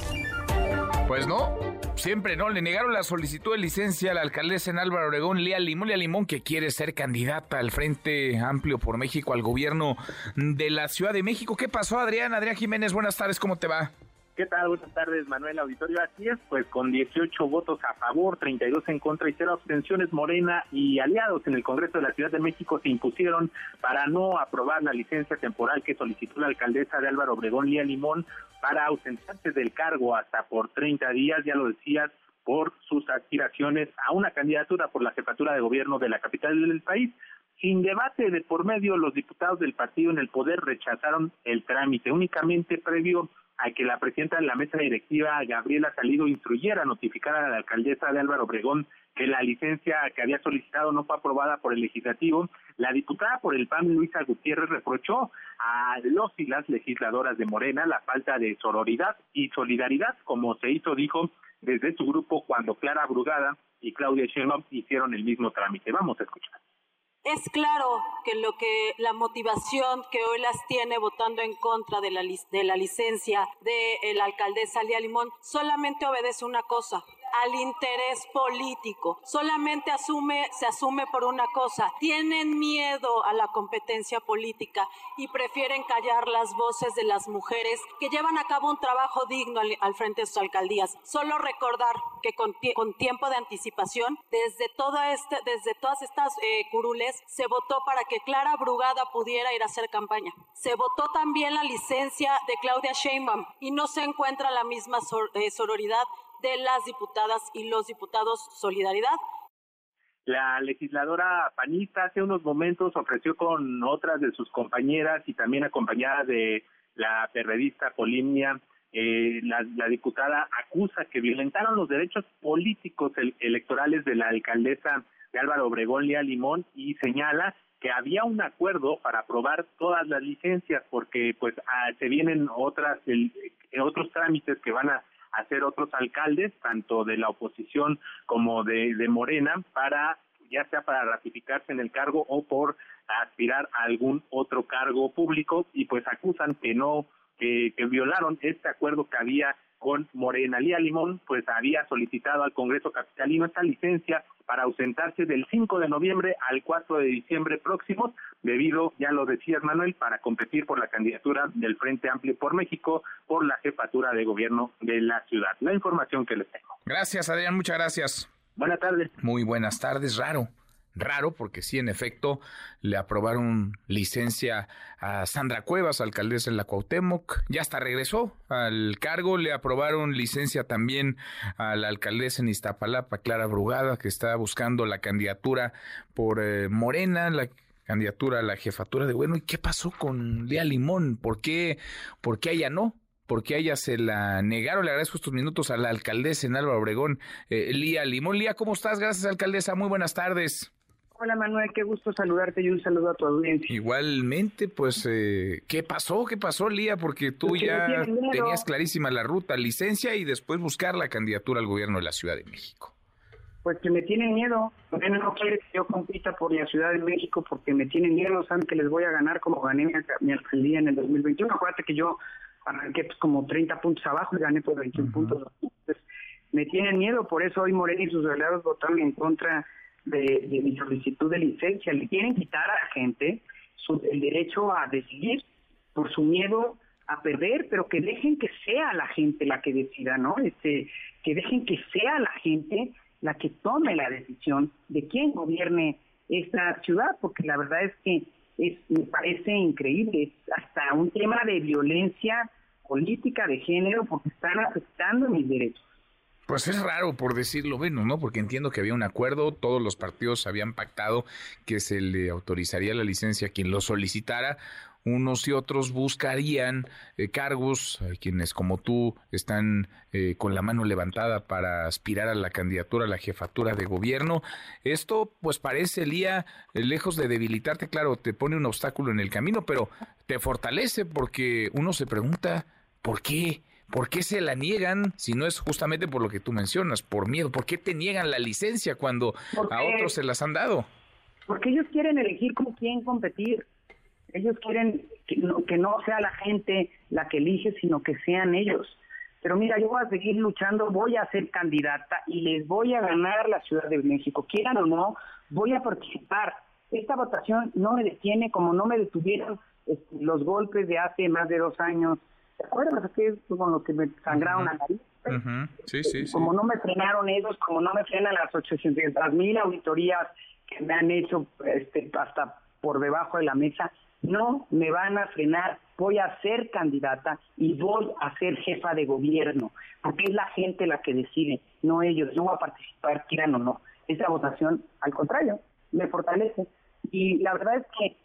Pues no, siempre no. Le negaron la solicitud de licencia a la alcaldesa en Álvaro Obregón, Lía Limón, Lía Limón, que quiere ser candidata al Frente Amplio por México, al gobierno de la Ciudad de México. ¿Qué pasó, Adrián? Adrián Jiménez, buenas tardes, ¿cómo te va? ¿Qué tal? Buenas tardes, Manuel Auditorio. Así es, pues con 18 votos a favor, 32 en contra y cero abstenciones, Morena y aliados en el Congreso de la Ciudad de México se impusieron para no aprobar la licencia temporal que solicitó la alcaldesa de Álvaro Obregón, Lía Limón, para ausentarse del cargo hasta por 30 días, ya lo decías, por sus aspiraciones a una candidatura por la jefatura de gobierno de la capital del país. Sin debate de por medio, los diputados del partido en el poder rechazaron el trámite, únicamente previo a que la presidenta de la mesa directiva, Gabriela Salido, instruyera notificar a la alcaldesa de Álvaro Obregón que la licencia que había solicitado no fue aprobada por el legislativo, la diputada por el PAN, Luisa Gutiérrez, reprochó a los y las legisladoras de Morena la falta de sororidad y solidaridad, como se hizo, dijo, desde su grupo cuando Clara Brugada y Claudia Sheinbaum hicieron el mismo trámite. Vamos a escuchar. Es claro que lo que la motivación que hoy las tiene votando en contra de la, de la licencia de la alcaldesa Lía Limón solamente obedece una cosa, al interés político. Solamente se asume por una cosa. Tienen miedo a la competencia política y prefieren callar las voces de las mujeres que llevan a cabo un trabajo digno al, frente de sus alcaldías. Solo recordar que con, tiempo de anticipación, este, desde todas estas eh, curules, se votó para que Clara Brugada pudiera ir a hacer campaña. Se votó también la licencia de Claudia Sheinbaum y no se encuentra la misma eh, sororidad de las diputadas y los diputados Solidaridad. La legisladora panista hace unos momentos ofreció con otras de sus compañeras y también acompañada de la periodista Polimnia, eh, la, diputada acusa que violentaron los derechos políticos electorales de la alcaldesa de Álvaro Obregón Lía Limón y señala que había un acuerdo para aprobar todas las licencias porque pues ah, se vienen otras el, otros trámites que van a hacer otros alcaldes, tanto de la oposición como de, de Morena, para ya sea para ratificarse en el cargo o por aspirar a algún otro cargo público y pues acusan que no que, que violaron este acuerdo que había con Morena. Lía Limón pues había solicitado al Congreso Capitalino esta licencia para ausentarse del 5 de noviembre al 4 de diciembre próximos, debido, ya lo decías Manuel, para competir por la candidatura del Frente Amplio por México por la jefatura de gobierno de la ciudad. La información que les tengo. Gracias, Adrián, muchas gracias. Buenas tardes. Muy buenas tardes, raro raro porque sí, en efecto, le aprobaron licencia a Sandra Cuevas, alcaldesa de la Cuauhtémoc, ya hasta regresó al cargo, le aprobaron licencia también a la alcaldesa en Iztapalapa, Clara Brugada, que está buscando la candidatura por eh, Morena, la candidatura a la jefatura de bueno, ¿y qué pasó con Lía Limón? ¿Por qué, por qué ella no? porque a ella se la negaron. Le agradezco estos minutos a la alcaldesa en Álvaro Obregón, eh, Lía Limón. Lía, ¿cómo estás? Gracias, alcaldesa. Muy buenas tardes. Hola Manuel, qué gusto saludarte y un saludo a tu audiencia. Igualmente, pues, eh, ¿qué pasó? ¿Qué pasó, Lía? Porque tú pues ya tenías clarísima la ruta, licencia y después buscar la candidatura al gobierno de la Ciudad de México. Pues que me tienen miedo. no quiere que yo compita por la Ciudad de México porque me tienen miedo, saben que les voy a ganar como gané mi, alcaldía en el 2021. Acuérdate que yo arranqué pues, como 30 puntos abajo y gané por 21 puntos. Entonces, me tienen miedo, por eso hoy Morena y sus aliados votaron en contra de, mi solicitud de licencia. Le quieren quitar a la gente el derecho a decidir por su miedo a perder, pero que dejen que sea la gente la que decida, ¿no? Este, que dejen que sea la gente la que tome la decisión de quién gobierne esta ciudad, porque la verdad es que es, me parece increíble, es hasta un tema de violencia política de género porque están afectando mis derechos. Pues es raro, por decirlo menos, ¿no? Porque entiendo que había un acuerdo, todos los partidos habían pactado que se le autorizaría la licencia a quien lo solicitara. Unos y otros buscarían eh, cargos, hay quienes como tú están eh, con la mano levantada para aspirar a la candidatura a la jefatura de gobierno. Esto, pues parece, Lía, eh, lejos de debilitarte, claro, te pone un obstáculo en el camino, pero te fortalece porque uno se pregunta, ¿por qué? ¿Por qué se la niegan si no es justamente por lo que tú mencionas, por miedo? ¿Por qué te niegan la licencia cuando a otros se las han dado? Porque ellos quieren elegir con quién competir. Ellos quieren que no, que no sea la gente la que elige, sino que sean ellos. Pero mira, yo voy a seguir luchando, voy a ser candidata y les voy a ganar la Ciudad de México. Quieran o no, voy a participar. Esta votación no me detiene como no me detuvieron este, los golpes de hace más de dos años ¿Te acuerdas que es con lo que me sangraron la nariz? Sí, sí, Como no me frenaron ellos, como no me frenan las 800 mil auditorías que me han hecho este, hasta por debajo de la mesa, no me van a frenar. Voy a ser candidata y voy a ser jefa de gobierno, porque es la gente la que decide, no ellos. No voy a participar, quieran o no. Esa votación, al contrario, me fortalece. Y la verdad es que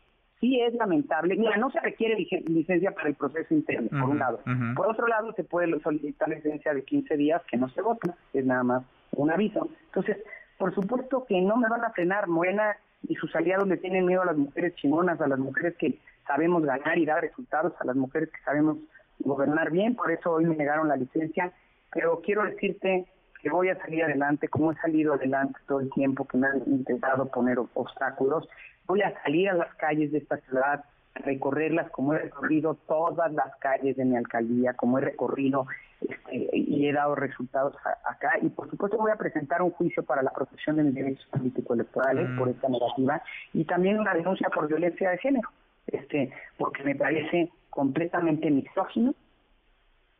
sí es lamentable. Mira, no se requiere licencia para el proceso interno, por un lado. Por otro lado, se puede solicitar licencia de 15 días que no se vota, es nada más un aviso. Entonces, por supuesto que no me van a frenar. Morena y sus aliados le tienen miedo a las mujeres chingonas, a las mujeres que sabemos ganar y dar resultados, a las mujeres que sabemos gobernar bien. Por eso hoy me negaron la licencia. Pero quiero decirte que voy a salir adelante, como he salido adelante todo el tiempo, que me han intentado poner obstáculos voy a salir a las calles de esta ciudad, a recorrerlas como he recorrido todas las calles de mi alcaldía, como he recorrido este, y he dado resultados acá. Y por supuesto voy a presentar un juicio para la protección de mis derechos político-electorales por esta negativa y también una denuncia por violencia de género, este, porque me parece completamente misógino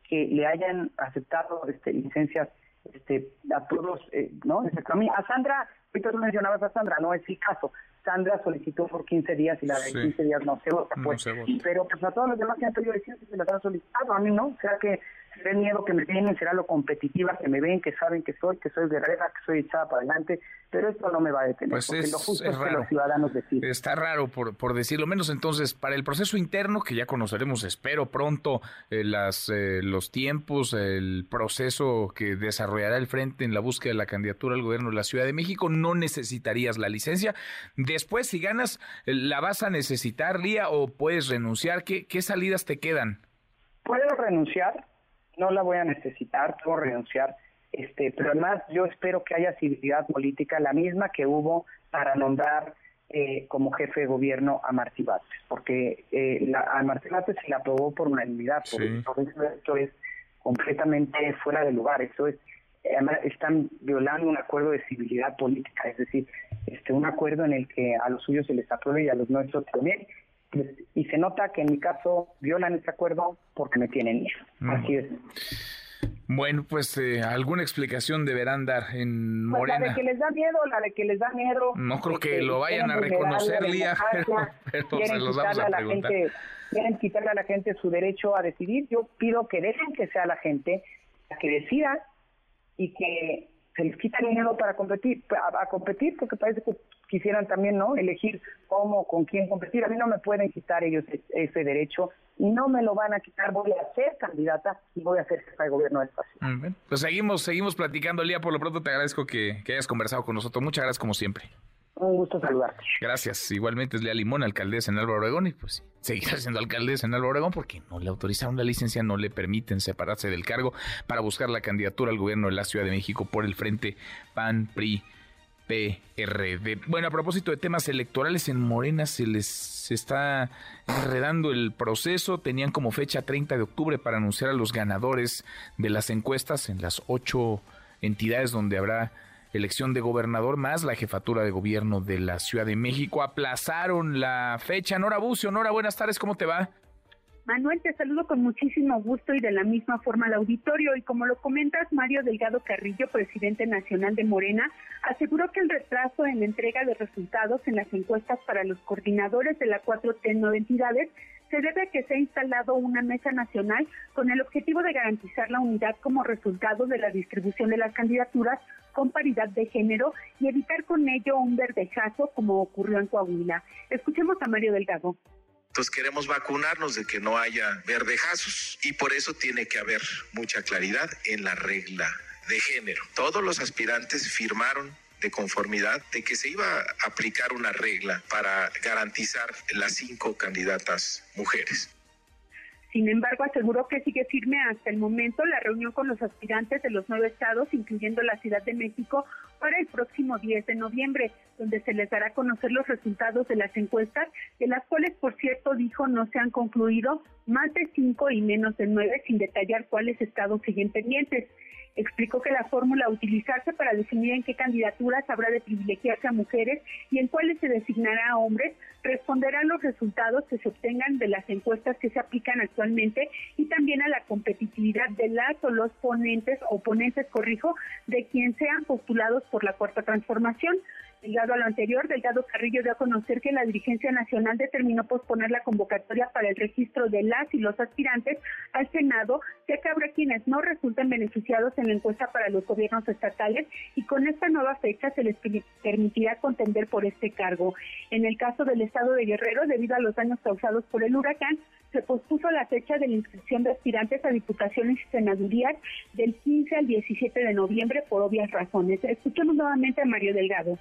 que le hayan aceptado este, licencias este, a todos, eh, ¿no? A Sandra, ahorita tú mencionabas a Sandra, no es el caso. Sandra solicitó por 15 días y la de 15 días no se vota, pues. Pero pues a todos los demás que han pedido licencia se las han solicitado, a mí no. ¿Será que será el miedo que me tienen? ¿Será lo competitiva que me ven, que saben que soy, que soy guerrera, que soy echada para adelante? Pero esto no me va a detener, pues porque es, lo justo es, raro. que los ciudadanos deciden. Está raro, por, por decirlo menos. Entonces, para el proceso interno, que ya conoceremos, espero pronto, eh, las, eh, los tiempos, el proceso que desarrollará el Frente en la búsqueda de la candidatura al gobierno de la Ciudad de México, no necesitarías la licencia. Después, si ganas, ¿la vas a necesitar, Lía, o puedes renunciar? ¿Qué, qué salidas te quedan? Puedo renunciar, no la voy a necesitar, puedo renunciar. Este, pero además yo espero que haya civilidad política, la misma que hubo para nombrar eh, como jefe de gobierno a Martí Bates, porque eh, la, a Martí Bates se le aprobó por unanimidad, por, por eso esto es completamente fuera de lugar, eso es están violando un acuerdo de civilidad política, es decir, este un acuerdo en el que a los suyos se les apruebe y a los nuestros también. Se nota que en mi caso violan ese acuerdo porque me tienen miedo. Así es. Bueno, pues eh, alguna explicación deberán dar en Morena. Pues la de que les da miedo, la de que les da miedo. No creo que lo vayan a reconocer, Lía, pero, se los vamos a preguntar. quieren quitarle a la gente su derecho a decidir. Yo pido que dejen que sea la gente la que decida y que se les quita el dinero para competir, a, competir, porque parece que quisieran también no elegir cómo, con quién competir. A mí no me pueden quitar ellos ese, derecho y no me lo van a quitar. Voy a ser candidata y voy a ser jefa de gobierno del país. Pues seguimos, seguimos platicando, Lía. Por lo pronto te agradezco que, que hayas conversado con nosotros. Muchas gracias como siempre. Un gusto saludarte. Gracias. Igualmente es Lea Limón, alcaldesa en Álvaro Obregón, y pues seguirá siendo alcaldesa en Álvaro Obregón porque no le autorizaron la licencia, no le permiten separarse del cargo para buscar la candidatura al gobierno de la Ciudad de México por el Frente PAN, PRI, PRD. Bueno, a propósito de temas electorales, en Morena se les está enredando el proceso. Tenían como fecha 30 de octubre para anunciar a los ganadores de las encuestas en las ocho entidades donde habrá elección de gobernador más la jefatura de gobierno de la Ciudad de México. Aplazaron la fecha. Nora Bucio, Nora, buenas tardes, ¿cómo te va? Manuel, te saludo con muchísimo gusto y de la misma forma al auditorio. Y como lo comentas, Mario Delgado Carrillo, presidente nacional de Morena, aseguró que el retraso en la entrega de resultados en las encuestas para los coordinadores de la 4 t nueve entidades se debe a que se ha instalado una mesa nacional con el objetivo de garantizar la unidad como resultado de la distribución de las candidaturas con paridad de género y evitar con ello un verdejazo como ocurrió en Coahuila. Escuchemos a Mario Delgado. Entonces queremos vacunarnos de que no haya verdejazos y por eso tiene que haber mucha claridad en la regla de género. Todos los aspirantes firmaron de conformidad de que se iba a aplicar una regla para garantizar las cinco candidatas mujeres. Sin embargo, aseguró que sigue firme hasta el momento la reunión con los aspirantes de los nueve estados, incluyendo la Ciudad de México, para el próximo 10 de noviembre, donde se les dará a conocer los resultados de las encuestas, de las cuales, por cierto, dijo no se han concluido más de cinco y menos de nueve, sin detallar cuáles estados siguen pendientes. Explicó que la fórmula utilizarse para definir en qué candidaturas habrá de privilegiarse a mujeres y en cuáles se designará a hombres responderá a los resultados que se obtengan de las encuestas que se aplican actualmente y también a la competitividad de las o los ponentes o ponentes, corrijo, de quien sean postulados por la cuarta transformación. Ligado a lo anterior, Delgado Carrillo dio a conocer que la dirigencia nacional determinó posponer la convocatoria para el registro de las y los aspirantes al Senado, ya que habrá quienes no resulten beneficiados en la encuesta para los gobiernos estatales y con esta nueva fecha se les permitirá contender por este cargo. En el caso del estado de Guerrero, debido a los daños causados por el huracán, se pospuso la fecha de la inscripción de aspirantes a diputaciones y senadurías del 15 al 17 de noviembre por obvias razones. Escuchemos nuevamente a Mario Delgado.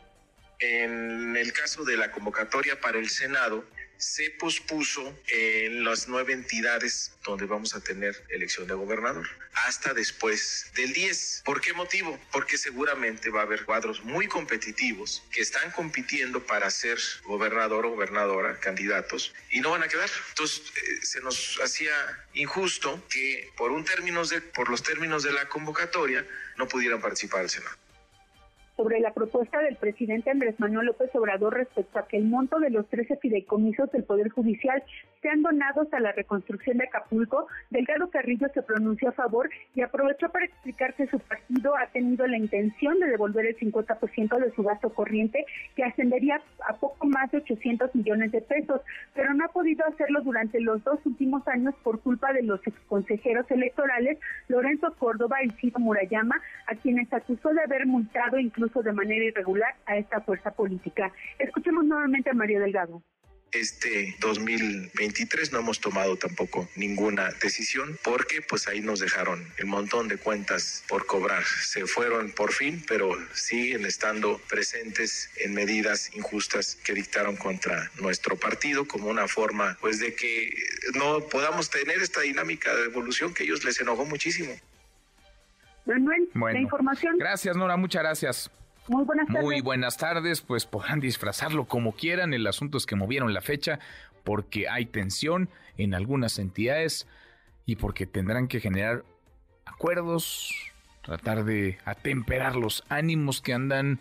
En el caso de la convocatoria para el Senado, se pospuso en las nueve entidades donde vamos a tener elección de gobernador hasta después del 10. ¿Por qué motivo? Porque seguramente va a haber cuadros muy competitivos que están compitiendo para ser gobernador o gobernadora, candidatos, y no van a quedar. Entonces eh, se nos hacía injusto que por un términos de, por los términos de la convocatoria no pudieran participar al Senado sobre la propuesta del presidente Andrés Manuel López Obrador respecto a que el monto de los 13 fideicomisos del Poder Judicial sean donados a la reconstrucción de Acapulco, Delgado Carrillo se pronunció a favor y aprovechó para explicar que su partido ha tenido la intención de devolver el 50% de su gasto corriente, que ascendería a poco más de 800 millones de pesos, pero no ha podido hacerlo durante los dos últimos años por culpa de los exconsejeros electorales Lorenzo Córdoba y Ciro Murayama, a quienes acusó de haber multado incluso de manera irregular a esta fuerza política. Escuchemos nuevamente a Mario Delgado este 2023 no hemos tomado tampoco ninguna decisión porque pues ahí nos dejaron el montón de cuentas por cobrar. Se fueron por fin, pero siguen estando presentes en medidas injustas que dictaron contra nuestro partido como una forma pues de que no podamos tener esta dinámica de evolución que a ellos les enojó muchísimo. Manuel, la información. Gracias, Nora, muchas gracias. Muy buenas tardes. Muy buenas tardes, pues podrán disfrazarlo como quieran. El asunto es que movieron la fecha porque hay tensión en algunas entidades y porque tendrán que generar acuerdos, tratar de atemperar los ánimos que andan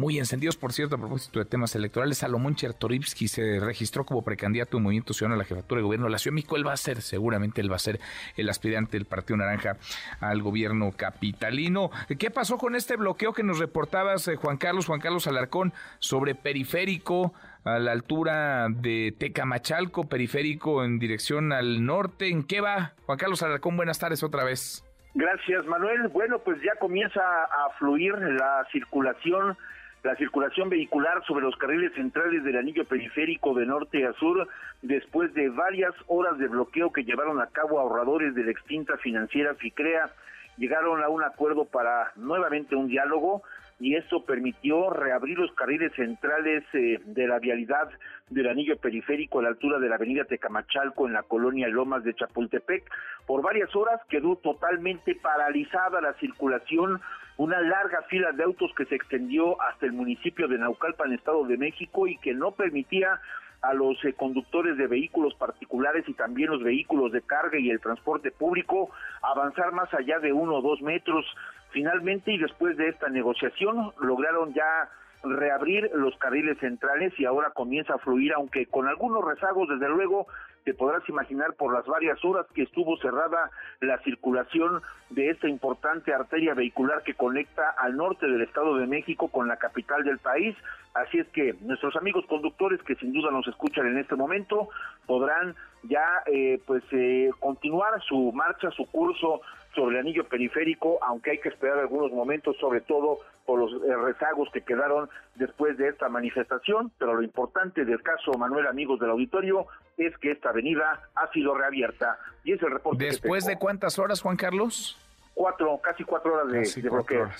muy encendidos. Por cierto, a propósito de temas electorales, Salomón Chertorivsky se registró como precandidato de Movimiento Ciudadano a la jefatura de gobierno la Ciudad de México. Él va a ser, seguramente él va a ser el aspirante del Partido Naranja al gobierno capitalino. ¿Qué pasó con este bloqueo que nos reportabas, eh, Juan Carlos, Juan Carlos Alarcón, sobre periférico? a la altura de Tecamachalco, periférico en dirección al norte. ¿En qué va? Juan Carlos Alarcón, buenas tardes otra vez. Gracias, Manuel. Bueno, pues ya comienza a fluir la circulación la circulación vehicular sobre los carriles centrales del anillo periférico de norte a sur después de varias horas de bloqueo que llevaron a cabo ahorradores de la extinta financiera FICREA. Llegaron a un acuerdo para nuevamente un diálogo y esto permitió reabrir los carriles centrales eh, de la vialidad del anillo periférico a la altura de la avenida Tecamachalco en la colonia Lomas de Chapultepec. Por varias horas quedó totalmente paralizada la circulación, una larga fila de autos que se extendió hasta el municipio de Naucalpan, Estado de México, y que no permitía a los eh, conductores de vehículos particulares y también los vehículos de carga y el transporte público avanzar más allá de uno o dos metros. Finalmente, y después de esta negociación, lograron ya reabrir los carriles centrales y ahora comienza a fluir, aunque con algunos rezagos, desde luego, te podrás imaginar por las varias horas que estuvo cerrada la circulación de esta importante arteria vehicular que conecta al norte del Estado de México con la capital del país. Así es que nuestros amigos conductores que sin duda nos escuchan en este momento podrán ya eh, pues eh, continuar su marcha, su curso sobre el anillo periférico, aunque hay que esperar algunos momentos, sobre todo por los eh, rezagos que quedaron después de esta manifestación, pero lo importante del caso, Manuel, amigos del auditorio, es que esta avenida ha sido reabierta. Y es el reporte. ¿Después de cuántas horas, Juan Carlos? Cuatro, casi cuatro horas de, bloqueo.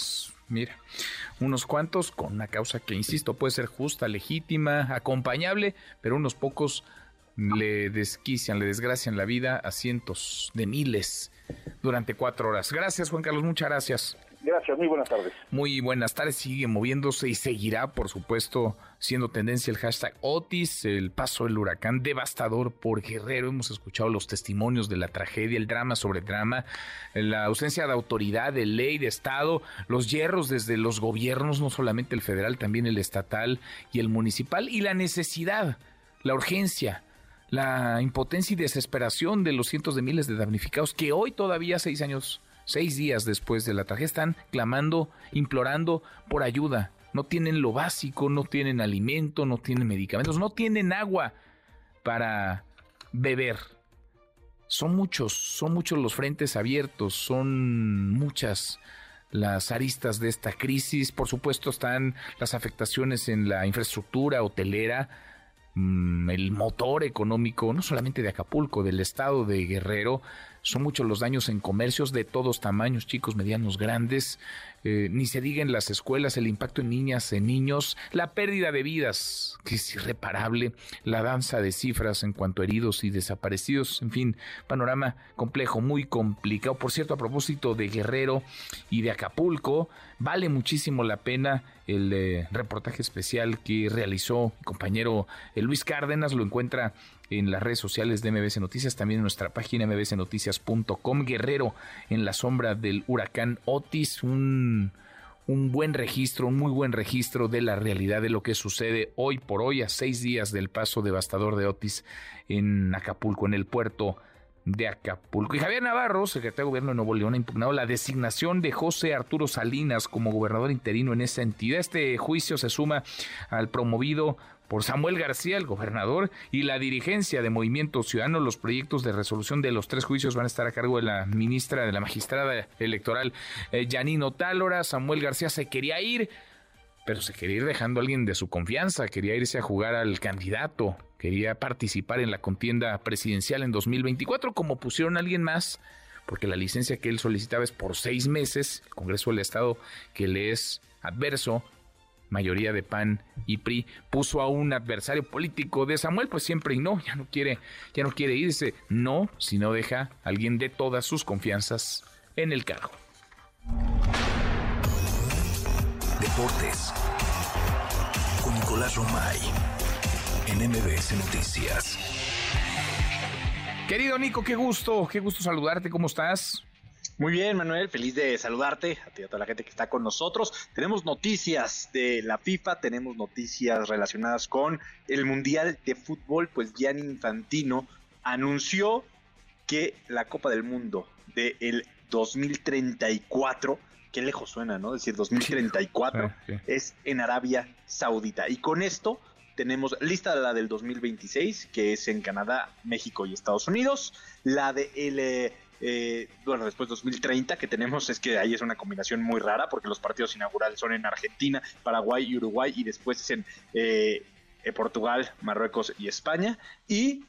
Mira, unos cuantos con una causa que, insisto, puede ser justa, legítima, acompañable, pero unos pocos le desquician, le desgracian la vida a cientos de miles durante cuatro horas. Gracias, Juan Carlos, muchas gracias. Gracias, muy buenas tardes. Muy buenas tardes, sigue moviéndose y seguirá, por supuesto, siendo tendencia el hashtag Otis, el paso del huracán devastador por Guerrero. Hemos escuchado los testimonios de la tragedia, el drama sobre drama, la ausencia de autoridad, de ley, de Estado, los hierros desde los gobiernos, no solamente el federal, también el estatal y el municipal, y la necesidad, la urgencia la impotencia y desesperación de los cientos de miles de damnificados que hoy todavía seis años, seis días después de la tragedia están clamando, implorando por ayuda. No tienen lo básico, no tienen alimento, no tienen medicamentos, no tienen agua para beber. Son muchos, son muchos los frentes abiertos, son muchas las aristas de esta crisis. Por supuesto están las afectaciones en la infraestructura hotelera, el motor económico, no solamente de Acapulco, del estado de Guerrero. Son muchos los daños en comercios de todos tamaños, chicos, medianos, grandes. Eh, ni se diga en las escuelas el impacto en niñas, en niños, la pérdida de vidas, que es irreparable, la danza de cifras en cuanto a heridos y desaparecidos, en fin, panorama complejo, muy complicado. Por cierto, a propósito de Guerrero y de Acapulco, vale muchísimo la pena el eh, reportaje especial que realizó mi compañero eh, Luis Cárdenas, lo encuentra en las redes sociales de MBC Noticias, también en nuestra página mbcnoticias.com. Guerrero en la sombra del huracán Otis, un, un buen registro, un muy buen registro de la realidad de lo que sucede hoy por hoy, a seis días del paso devastador de Otis en Acapulco, en el puerto de Acapulco. Y Javier Navarro, secretario de Gobierno de Nuevo León, ha impugnado la designación de José Arturo Salinas como gobernador interino en esa entidad. Este juicio se suma al promovido por Samuel García, el gobernador, y la dirigencia de Movimiento Ciudadano. Los proyectos de resolución de los tres juicios van a estar a cargo de la ministra de la magistrada electoral, eh, Janino Tálora. Samuel García se quería ir, pero se quería ir dejando a alguien de su confianza, quería irse a jugar al candidato, quería participar en la contienda presidencial en 2024, como pusieron a alguien más, porque la licencia que él solicitaba es por seis meses, el Congreso del Estado que le es adverso mayoría de PAN y PRI, puso a un adversario político de Samuel, pues siempre y no, ya no quiere, ya no quiere irse, no, si no deja a alguien de todas sus confianzas en el cargo. deportes. Con Nicolás Romay. En MBS Noticias. Querido Nico, qué gusto, qué gusto saludarte, ¿cómo estás? Muy bien, Manuel, feliz de saludarte a ti y a toda la gente que está con nosotros. Tenemos noticias de la FIFA, tenemos noticias relacionadas con el Mundial de Fútbol, pues Gianni Infantino anunció que la Copa del Mundo del 2034, qué lejos suena, ¿no? Es decir, 2034 es en Arabia Saudita. Y con esto tenemos lista la del 2026, que es en Canadá, México y Estados Unidos. La de el, eh, eh, bueno, después 2030 que tenemos es que ahí es una combinación muy rara porque los partidos inaugurales son en Argentina, Paraguay y Uruguay y después es en eh, Portugal, Marruecos y España. Y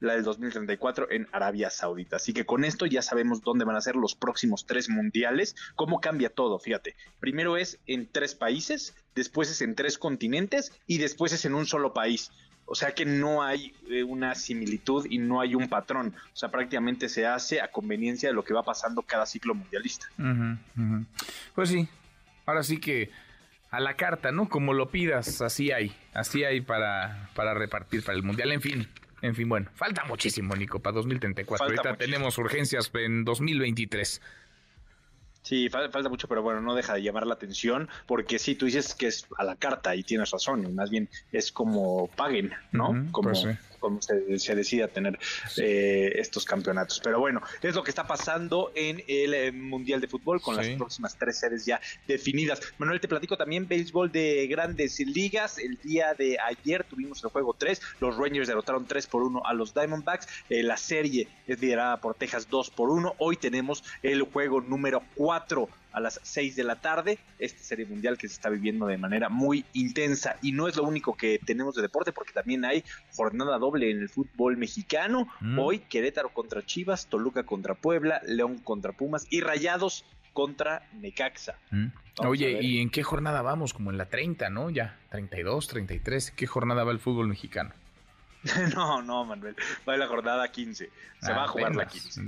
la del 2034 en Arabia Saudita. Así que con esto ya sabemos dónde van a ser los próximos tres mundiales, cómo cambia todo, fíjate. Primero es en tres países, después es en tres continentes y después es en un solo país. O sea que no hay eh, una similitud y no hay un patrón. O sea, prácticamente se hace a conveniencia de lo que va pasando cada ciclo mundialista. Pues sí, ahora sí que a la carta, ¿no? Como lo pidas, así hay. Así hay para, para repartir para el mundial. En fin, en fin, bueno, falta muchísimo, Nico, para 2034. Ahorita tenemos urgencias en 2023. Sí, falta mucho, pero bueno, no deja de llamar la atención, porque sí, tú dices que es a la carta y tienes razón, y más bien es como paguen, ¿no? como, pues como se, se decida tener eh, estos campeonatos. Pero bueno, es lo que está pasando en el eh, Mundial de Fútbol con las próximas tres series ya definidas. Manuel, te platico también béisbol de grandes ligas. El día de ayer tuvimos el juego 3. Los Rangers derrotaron 3 por 1 a los Diamondbacks. Eh, la serie es liderada por Texas 2 por 1. Hoy tenemos el juego número 4 a las 6 de la tarde. Esta serie mundial que se está viviendo de manera muy intensa y no es lo único que tenemos de deporte porque también hay jornada doble en el fútbol mexicano. Mm. Hoy Querétaro contra Chivas, Toluca contra Puebla, León contra Pumas y Rayados contra Necaxa. Mm. Oye, ¿y en qué jornada vamos? Como en la 30, ¿no? Ya, 32, 33. ¿Qué jornada va el fútbol mexicano? no, no, Manuel. Va en la jornada 15. Se va a jugar la 15.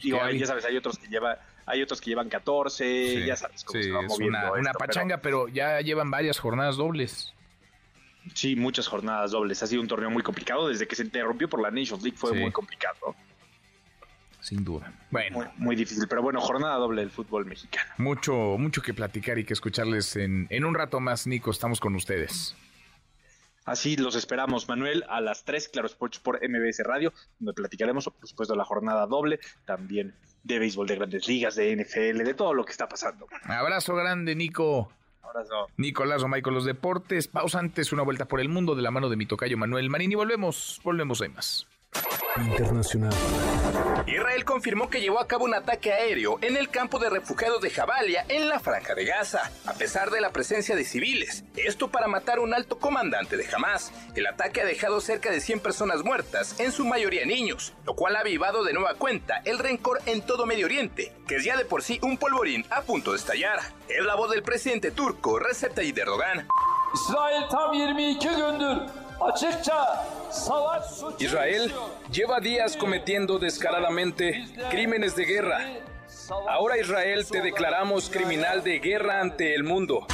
ya sabes, hay otros que lleva, hay otros que llevan 14, ya sabes cómo se va moviendo. Una, pachanga, pero... ya llevan varias jornadas dobles. Sí, muchas jornadas dobles. Ha sido un torneo muy complicado. Desde que se interrumpió por la Nations League fue muy complicado. Sin duda. Bueno. Muy, difícil, pero bueno, jornada doble del fútbol mexicano. Mucho, mucho que platicar y que escucharles en, en un rato más, Nico. Estamos con ustedes. Así los esperamos, Manuel, a las 3, Claro Sports por MBS Radio, donde platicaremos, por supuesto, de la jornada doble, también de béisbol de grandes ligas, de NFL, de todo lo que está pasando. Abrazo grande, Nico. Abrazo. Nicolás Romay con los deportes. Pausa antes, una vuelta por el mundo de la mano de mi tocayo Manuel Marín y volvemos, volvemos, hay más. Internacional. Israel confirmó que llevó a cabo un ataque aéreo en el campo de refugiados de Jabalia, en la Franja de Gaza, a pesar de la presencia de civiles. Esto para matar a un alto comandante de Hamas. El ataque ha dejado cerca de 100 personas muertas, en su mayoría niños, lo cual ha avivado de nueva cuenta el rencor en todo Medio Oriente, que es ya de por sí un polvorín a punto de estallar. Es la voz del presidente turco Recep Tayyip Erdogan. Israel tam 22 gündür Israel lleva días cometiendo descaradamente crímenes de guerra. Ahora Israel te declaramos criminal de guerra ante el mundo.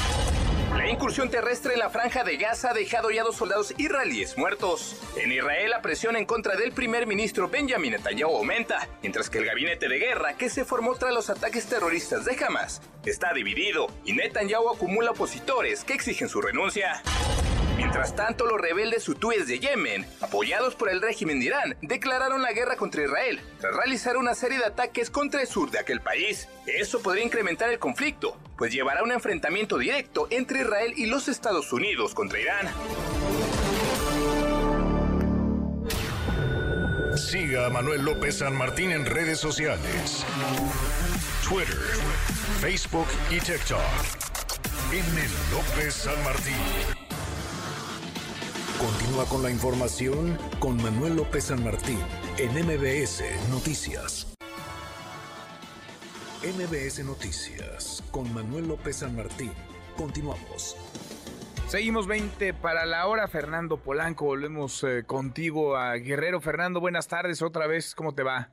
La incursión terrestre en la franja de Gaza ha dejado ya dos soldados israelíes muertos. En Israel la presión en contra del primer ministro Benjamin Netanyahu aumenta, mientras que el gabinete de guerra que se formó tras los ataques terroristas de Hamas está dividido y Netanyahu acumula opositores que exigen su renuncia. Mientras tanto, los rebeldes hutíes de Yemen, apoyados por el régimen de Irán, declararon la guerra contra Israel tras realizar una serie de ataques contra el sur de aquel país. Eso podría incrementar el conflicto, pues llevará a un enfrentamiento directo entre Israel y los Estados Unidos contra Irán. Siga a Manuel López San Martín en redes sociales. Twitter, Facebook y TikTok. En López San Martín. Continúa con la información con Manuel López San Martín en MBS Noticias. MBS Noticias con Manuel López San Martín. Continuamos. Seguimos 20 para la hora, Fernando Polanco. Volvemos eh, contigo a Guerrero. Fernando, buenas tardes otra vez. ¿Cómo te va?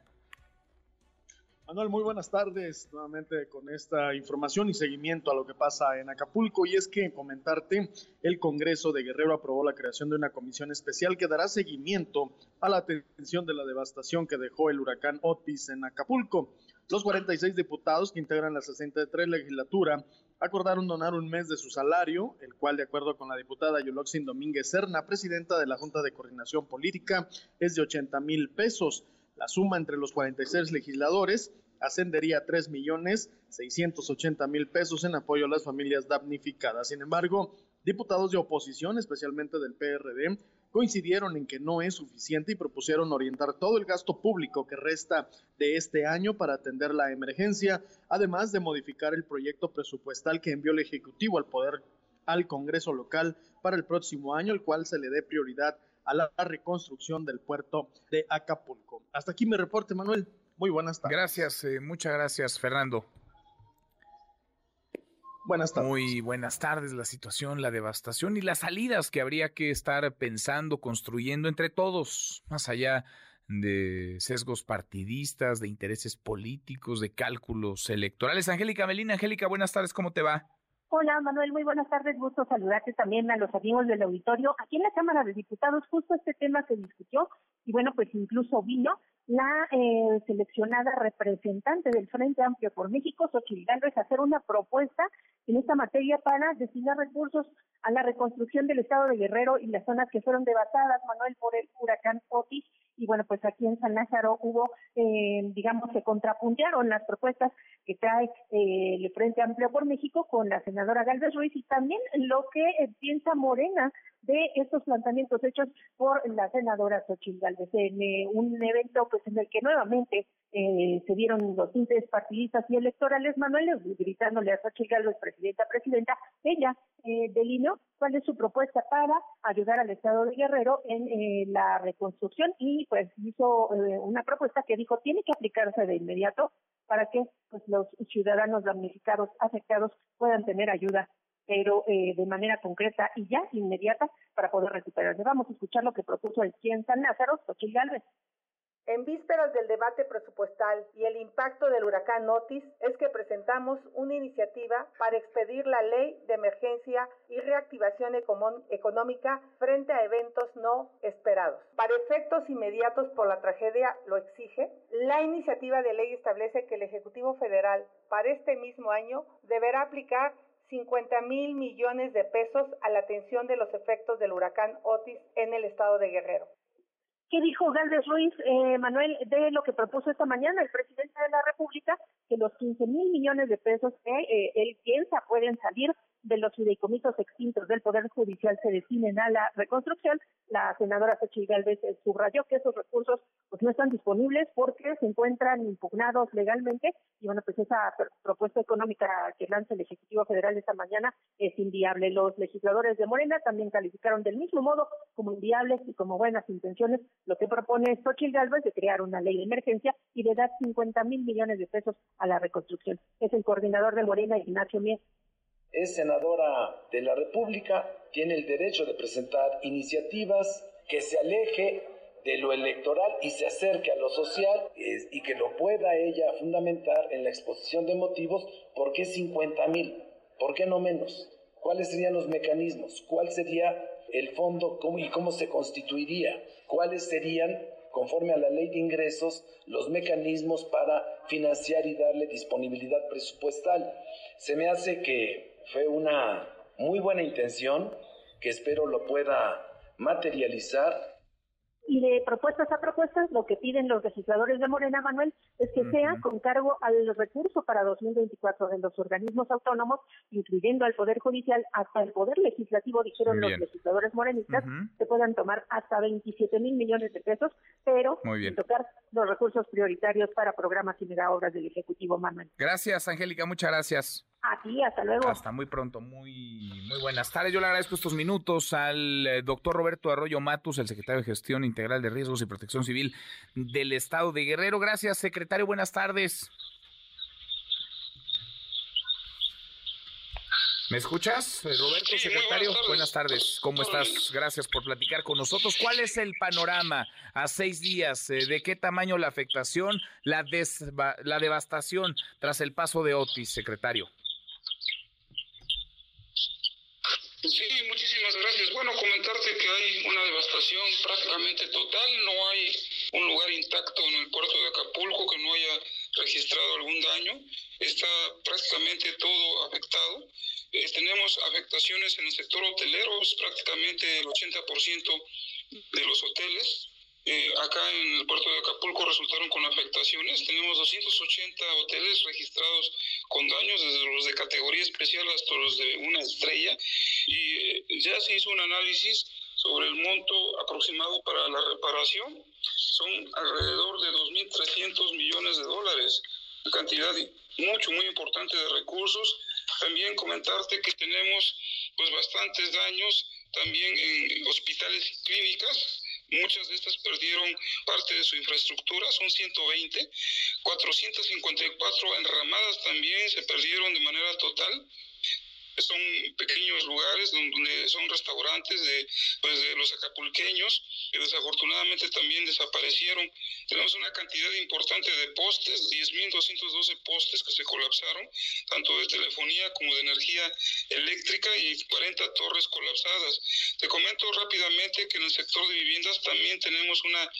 Manuel, muy buenas tardes. Nuevamente con esta información y seguimiento a lo que pasa en Acapulco. Y es que comentarte, el Congreso de Guerrero aprobó la creación de una comisión especial que dará seguimiento a la atención de la devastación que dejó el huracán Otis en Acapulco. Los 46 diputados que integran la 63 legislatura acordaron donar un mes de su salario, el cual, de acuerdo con la diputada Yoloxin Domínguez Serna, presidenta de la Junta de Coordinación Política, es de 80 mil pesos. La suma entre los 46 legisladores ascendería a 3 millones 680 mil pesos en apoyo a las familias damnificadas. Sin embargo, diputados de oposición, especialmente del PRD, coincidieron en que no es suficiente y propusieron orientar todo el gasto público que resta de este año para atender la emergencia, además de modificar el proyecto presupuestal que envió el Ejecutivo al Poder al Congreso local para el próximo año, el cual se le dé prioridad a la reconstrucción del puerto de Acapulco. Hasta aquí mi reporte, Manuel. Muy buenas tardes. Gracias, eh, muchas gracias, Fernando. Buenas tardes. Muy buenas tardes. La situación, la devastación y las salidas que habría que estar pensando, construyendo entre todos, más allá de sesgos partidistas, de intereses políticos, de cálculos electorales. Angélica Melina, Angélica, buenas tardes, ¿cómo te va? Hola Manuel, muy buenas tardes, gusto saludarte también a los amigos del auditorio. Aquí en la Cámara de Diputados justo este tema se discutió y bueno, pues incluso vino la eh, seleccionada representante del Frente Amplio por México, Xochitl Gálvez, a hacer una propuesta en esta materia para destinar recursos a la reconstrucción del estado de Guerrero y las zonas que fueron devastadas, Manuel, por el huracán Otis. Y bueno, pues aquí en San Lázaro hubo, eh, digamos, se contrapuntearon las propuestas que trae eh, el Frente Amplio por México con la senadora Galvez Ruiz y también lo que piensa Morena de estos planteamientos hechos por la senadora Xochitl Galvez en eh, un evento pues en el que nuevamente eh, se dieron los tintes partidistas y electorales, Manuel, gritándole a Xochitl Galvez, presidenta, presidenta, ella eh, delineó cuál es su propuesta para ayudar al Estado de Guerrero en eh, la reconstrucción y pues hizo eh, una propuesta que dijo tiene que aplicarse de inmediato para que pues los ciudadanos damnificados afectados puedan tener ayuda pero eh, de manera concreta y ya inmediata para poder recuperarse. Vamos a escuchar lo que propuso el quien San Lázaro, Xochitl Galvez. En vísperas del debate presupuestal y el impacto del huracán Otis, es que presentamos una iniciativa para expedir la ley de emergencia y reactivación económica frente a eventos no esperados. Para efectos inmediatos por la tragedia lo exige, la iniciativa de ley establece que el Ejecutivo Federal para este mismo año deberá aplicar 50 mil millones de pesos a la atención de los efectos del huracán Otis en el estado de Guerrero. ¿Qué dijo Galvez Ruiz, eh, Manuel, de lo que propuso esta mañana el presidente de la República? Que los 15 mil millones de pesos que eh, él piensa pueden salir de los fideicomisos extintos del Poder Judicial se destinen a la reconstrucción. La senadora Xochitl Galvez eh, subrayó que esos recursos pues no están disponibles porque se encuentran impugnados legalmente y bueno, pues esa propuesta económica que lanza el Ejecutivo Federal esta mañana es inviable. Los legisladores de Morena también calificaron del mismo modo como inviables y como buenas intenciones lo que propone Xochitl Galvez de crear una ley de emergencia y de dar 50 mil millones de pesos a la reconstrucción. Es el coordinador de Morena, Ignacio Mier es senadora de la República, tiene el derecho de presentar iniciativas que se aleje de lo electoral y se acerque a lo social y que lo pueda ella fundamentar en la exposición de motivos, ¿por qué 50 mil? ¿Por qué no menos? ¿Cuáles serían los mecanismos? ¿Cuál sería el fondo y cómo se constituiría? ¿Cuáles serían, conforme a la ley de ingresos, los mecanismos para financiar y darle disponibilidad presupuestal? Se me hace que fue una muy buena intención que espero lo pueda materializar. Y de propuestas a propuestas, lo que piden los legisladores de Morena, Manuel, es que sea con cargo al recurso para 2024 de los organismos autónomos, incluyendo al Poder Judicial, hasta el Poder Legislativo, dijeron los legisladores morenistas, que puedan tomar hasta 27 mil millones de pesos, pero sin tocar los recursos prioritarios para programas y obras del Ejecutivo, Manuel. Gracias, Angélica, muchas gracias. Aquí, hasta luego. Hasta muy pronto, muy, muy buenas tardes. Yo le agradezco estos minutos al eh, doctor Roberto Arroyo Matus, el secretario de Gestión Integral de Riesgos y Protección Civil del Estado de Guerrero. Gracias, secretario. Buenas tardes. ¿Me escuchas, eh, Roberto, secretario? Buenas tardes. ¿Cómo estás? Gracias por platicar con nosotros. ¿Cuál es el panorama a seis días? Eh, ¿De qué tamaño la afectación, la, la devastación tras el paso de Otis, secretario? Sí, muchísimas gracias. Bueno, comentarte que hay una devastación prácticamente total. No hay un lugar intacto en el puerto de Acapulco que no haya registrado algún daño. Está prácticamente todo afectado. Eh, tenemos afectaciones en el sector hotelero, es prácticamente el 80% de los hoteles. Eh, acá en el puerto de Acapulco resultaron con afectaciones. Tenemos 280 hoteles registrados con daños, desde los de categoría especial hasta los de una estrella. Y eh, ya se hizo un análisis sobre el monto aproximado para la reparación. Son alrededor de 2.300 millones de dólares, una cantidad mucho, muy importante de recursos también comentarte que tenemos pues bastantes daños también en hospitales y clínicas. Muchas de estas perdieron parte de su infraestructura, son 120. 454 enramadas también se perdieron de manera total son pequeños lugares donde son restaurantes de, pues, de los acapulqueños que desafortunadamente también desaparecieron. Tenemos una cantidad importante de postes, 10.212 postes que se colapsaron, tanto de telefonía como de energía eléctrica y 40 torres colapsadas. Te comento rápidamente que en el sector de viviendas también tenemos una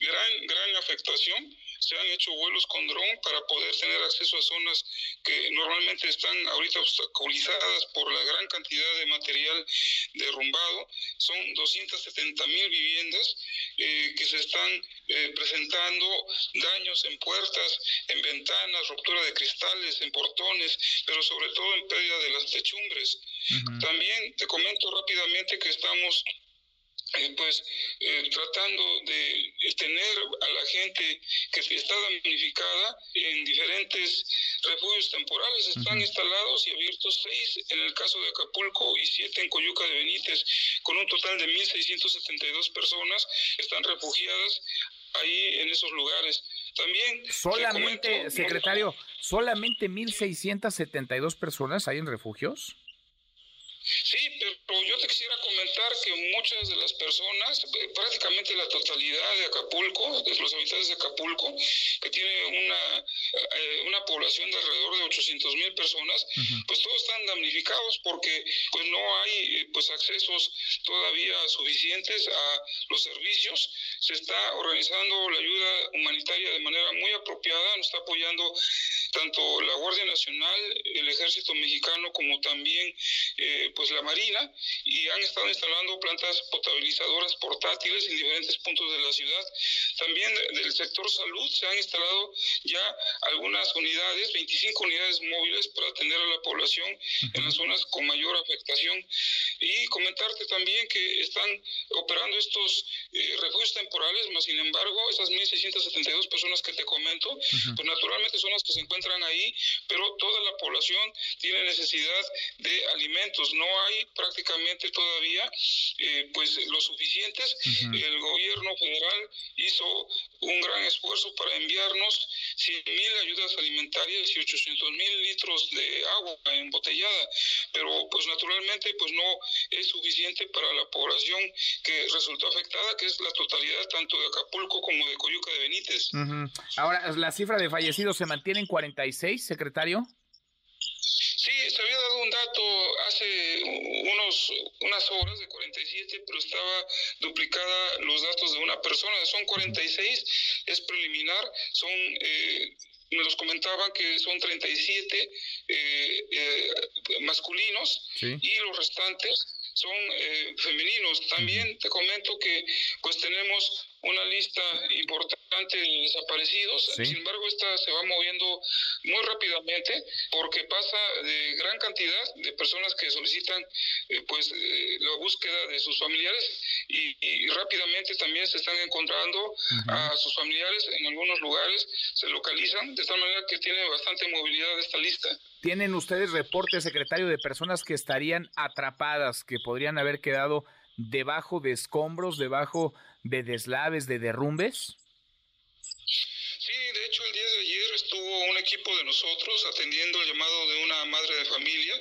gran, gran afectación se han hecho vuelos con dron para poder tener acceso a zonas que normalmente están ahorita obstaculizadas por la gran cantidad de material derrumbado. Son 270 mil viviendas eh, que se están eh, presentando daños en puertas, en ventanas, ruptura de cristales, en portones, pero sobre todo en pérdida de las techumbres. También te comento rápidamente que estamos eh, pues eh, tratando de tener a la gente que está damnificada en diferentes refugios temporales. Están instalados y abiertos seis en el caso de Acapulco y siete en Coyuca de Benítez, con un total de 1.672 personas están refugiadas ahí en esos lugares. También solamente, secretario, solamente 1.672 personas hay en refugios. Sí, pero yo te quisiera comentar que muchas de las personas, eh, prácticamente la totalidad de Acapulco, de los habitantes de Acapulco, que tiene una, eh, una población de alrededor de 800 mil personas, pues todos están damnificados porque pues no hay eh, pues accesos todavía suficientes a los servicios. Se está organizando la ayuda humanitaria de manera muy apropiada, nos está apoyando tanto la Guardia Nacional, el Ejército Mexicano, como también pues la Marina y han estado instalando plantas potabilizadoras portátiles en diferentes puntos de la ciudad. También del sector salud se han instalado ya algunas unidades, 25 unidades móviles para atender a la población en las zonas con mayor afectación. Y comentarte también que están operando estos eh, refugios temporales, más sin embargo, esas 1.672 personas que te comento, pues naturalmente son las que se encuentran ahí, pero toda la población tiene necesidad de alimentos no hay prácticamente todavía eh, pues lo suficientes. El gobierno federal hizo un gran esfuerzo para enviarnos 100 mil ayudas alimentarias y 800 mil litros de agua embotellada, pero pues naturalmente pues no es suficiente para la población que resultó afectada, que es la totalidad tanto de Acapulco como de Coyuca de Benítez. Ahora, ¿la cifra de fallecidos se mantiene en 46, secretario? Sí, se había dado un dato hace unos, unas horas de 47, pero estaba duplicada los datos de una persona. Son 46, es preliminar, son... Eh, me los comentaban que son 37 eh, eh, masculinos y los restantes son eh, femeninos. También te comento que pues tenemos una lista importante de desaparecidos. Sin embargo, esta se va moviendo muy rápidamente porque pasa de gran cantidad de personas que solicitan eh, pues eh, la búsqueda de sus familiares y, rápidamente también se están encontrando a sus familiares en algunos lugares, se localizan de tal manera que tiene bastante movilidad esta lista. ¿Tienen ustedes reportes, secretario, de personas que estarían atrapadas, que podrían haber quedado debajo de escombros, debajo de deslaves, de derrumbes? Sí, de hecho el día de ayer estuvo un equipo de nosotros atendiendo el llamado de una madre de familia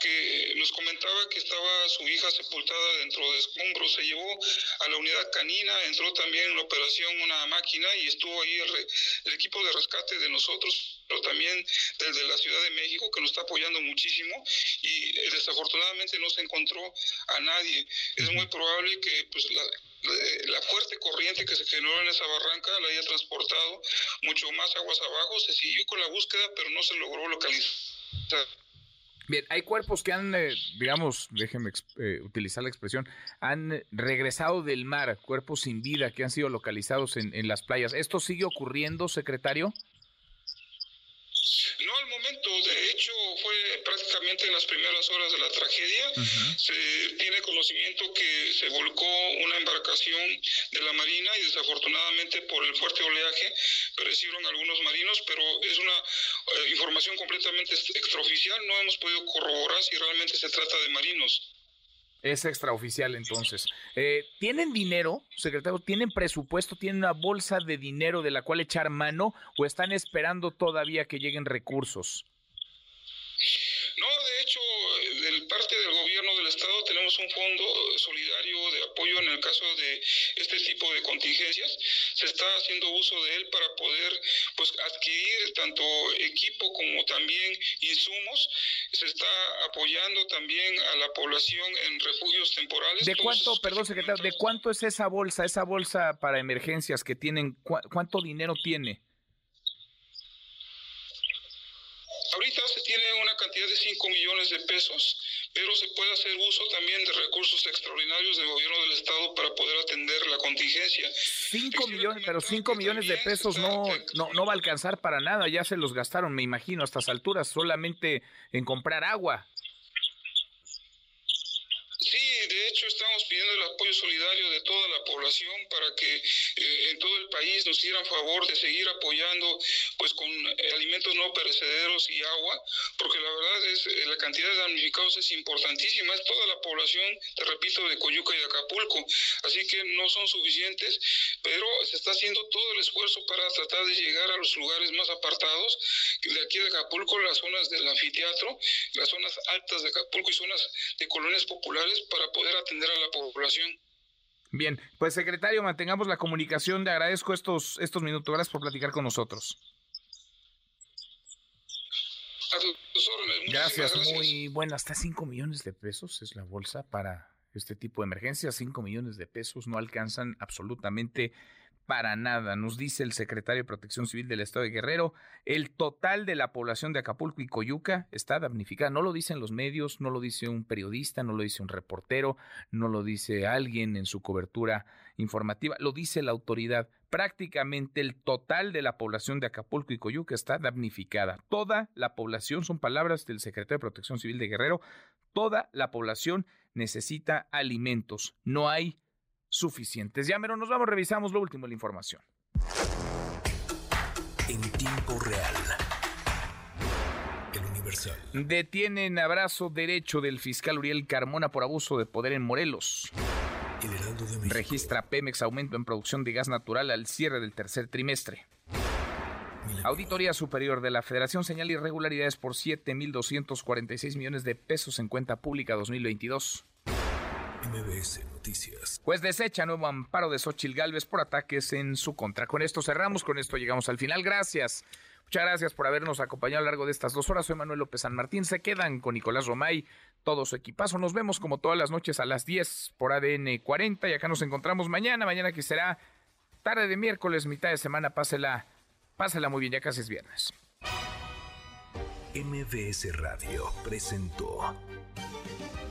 que nos comentaba que estaba su hija sepultada dentro de escombros. Se llevó a la unidad canina, entró también en la operación una máquina y estuvo ahí el, el equipo de rescate de nosotros pero también desde la Ciudad de México, que nos está apoyando muchísimo y eh, desafortunadamente no se encontró a nadie. Es muy probable que pues, la, la fuerte corriente que se generó en esa barranca la haya transportado mucho más aguas abajo. Se siguió con la búsqueda, pero no se logró localizar. Bien, hay cuerpos que han, eh, digamos, déjenme eh, utilizar la expresión, han regresado del mar, cuerpos sin vida que han sido localizados en, en las playas. ¿Esto sigue ocurriendo, secretario? No al momento, de hecho fue prácticamente en las primeras horas de la tragedia. Se tiene conocimiento que se volcó una embarcación de la Marina y desafortunadamente por el fuerte oleaje perecieron algunos marinos, pero es una eh, información completamente extraoficial. No hemos podido corroborar si realmente se trata de marinos. Es extraoficial entonces. Eh, ¿Tienen dinero, secretario? ¿Tienen presupuesto? ¿Tienen una bolsa de dinero de la cual echar mano o están esperando todavía que lleguen recursos? No, de hecho, de parte del gobierno del estado tenemos un fondo solidario de apoyo en el caso de este tipo de contingencias. Se está haciendo uso de él para poder pues adquirir tanto equipo como también insumos. Se está apoyando también a la población en refugios temporales. ¿De cuánto, perdón, secretario, de cuánto es esa bolsa, esa bolsa para emergencias que tienen, cuánto dinero tiene? Ahorita se tiene una cantidad de 5 millones de pesos, pero se puede hacer uso también de recursos extraordinarios del gobierno del estado para poder atender la contingencia. 5 millones, pero 5 millones de pesos no, no, no va a alcanzar para nada, ya se los gastaron, me imagino, a estas alturas, solamente en comprar agua. Sí, de hecho estamos pidiendo el apoyo solidario de toda la población para que eh, en todo el país nos dieran favor de seguir apoyando pues con alimentos no perecederos y agua, porque la verdad es eh, la cantidad de damnificados es importantísima, es toda la población, te repito, de Coyuca y de Acapulco, así que no son suficientes, pero se está haciendo todo el esfuerzo para tratar de llegar a los lugares más apartados, de aquí de Acapulco, las zonas del anfiteatro, las zonas altas de Acapulco y zonas de colonias populares para poder atender a la población. Bien, pues secretario, mantengamos la comunicación. Le agradezco estos, estos minutos. Gracias por platicar con nosotros. Gracias, gracias, muy buena. Hasta 5 millones de pesos es la bolsa para este tipo de emergencias. 5 millones de pesos no alcanzan absolutamente para nada, nos dice el secretario de Protección Civil del Estado de Guerrero. El total de la población de Acapulco y Coyuca está damnificada. No lo dicen los medios, no lo dice un periodista, no lo dice un reportero, no lo dice alguien en su cobertura informativa, lo dice la autoridad. Prácticamente el total de la población de Acapulco y Coyuca está damnificada. Toda la población, son palabras del secretario de Protección Civil de Guerrero, toda la población necesita alimentos. No hay suficientes. Ya, pero nos vamos, revisamos lo último de la información. En tiempo real. El Universal. Detienen abrazo derecho del fiscal Uriel Carmona por abuso de poder en Morelos. Registra Pemex aumento en producción de gas natural al cierre del tercer trimestre. Auditoría Superior de la Federación señala irregularidades por 7.246 millones de pesos en cuenta pública 2022. MBS Noticias. Pues desecha nuevo amparo de Xochil Gálvez por ataques en su contra. Con esto cerramos, con esto llegamos al final. Gracias. Muchas gracias por habernos acompañado a lo largo de estas dos horas. Soy Manuel López San Martín. Se quedan con Nicolás Romay, todo su equipazo. Nos vemos como todas las noches a las 10 por ADN 40 y acá nos encontramos mañana. Mañana que será tarde de miércoles, mitad de semana. Pásela, pásela muy bien, ya casi es viernes. MBS Radio presentó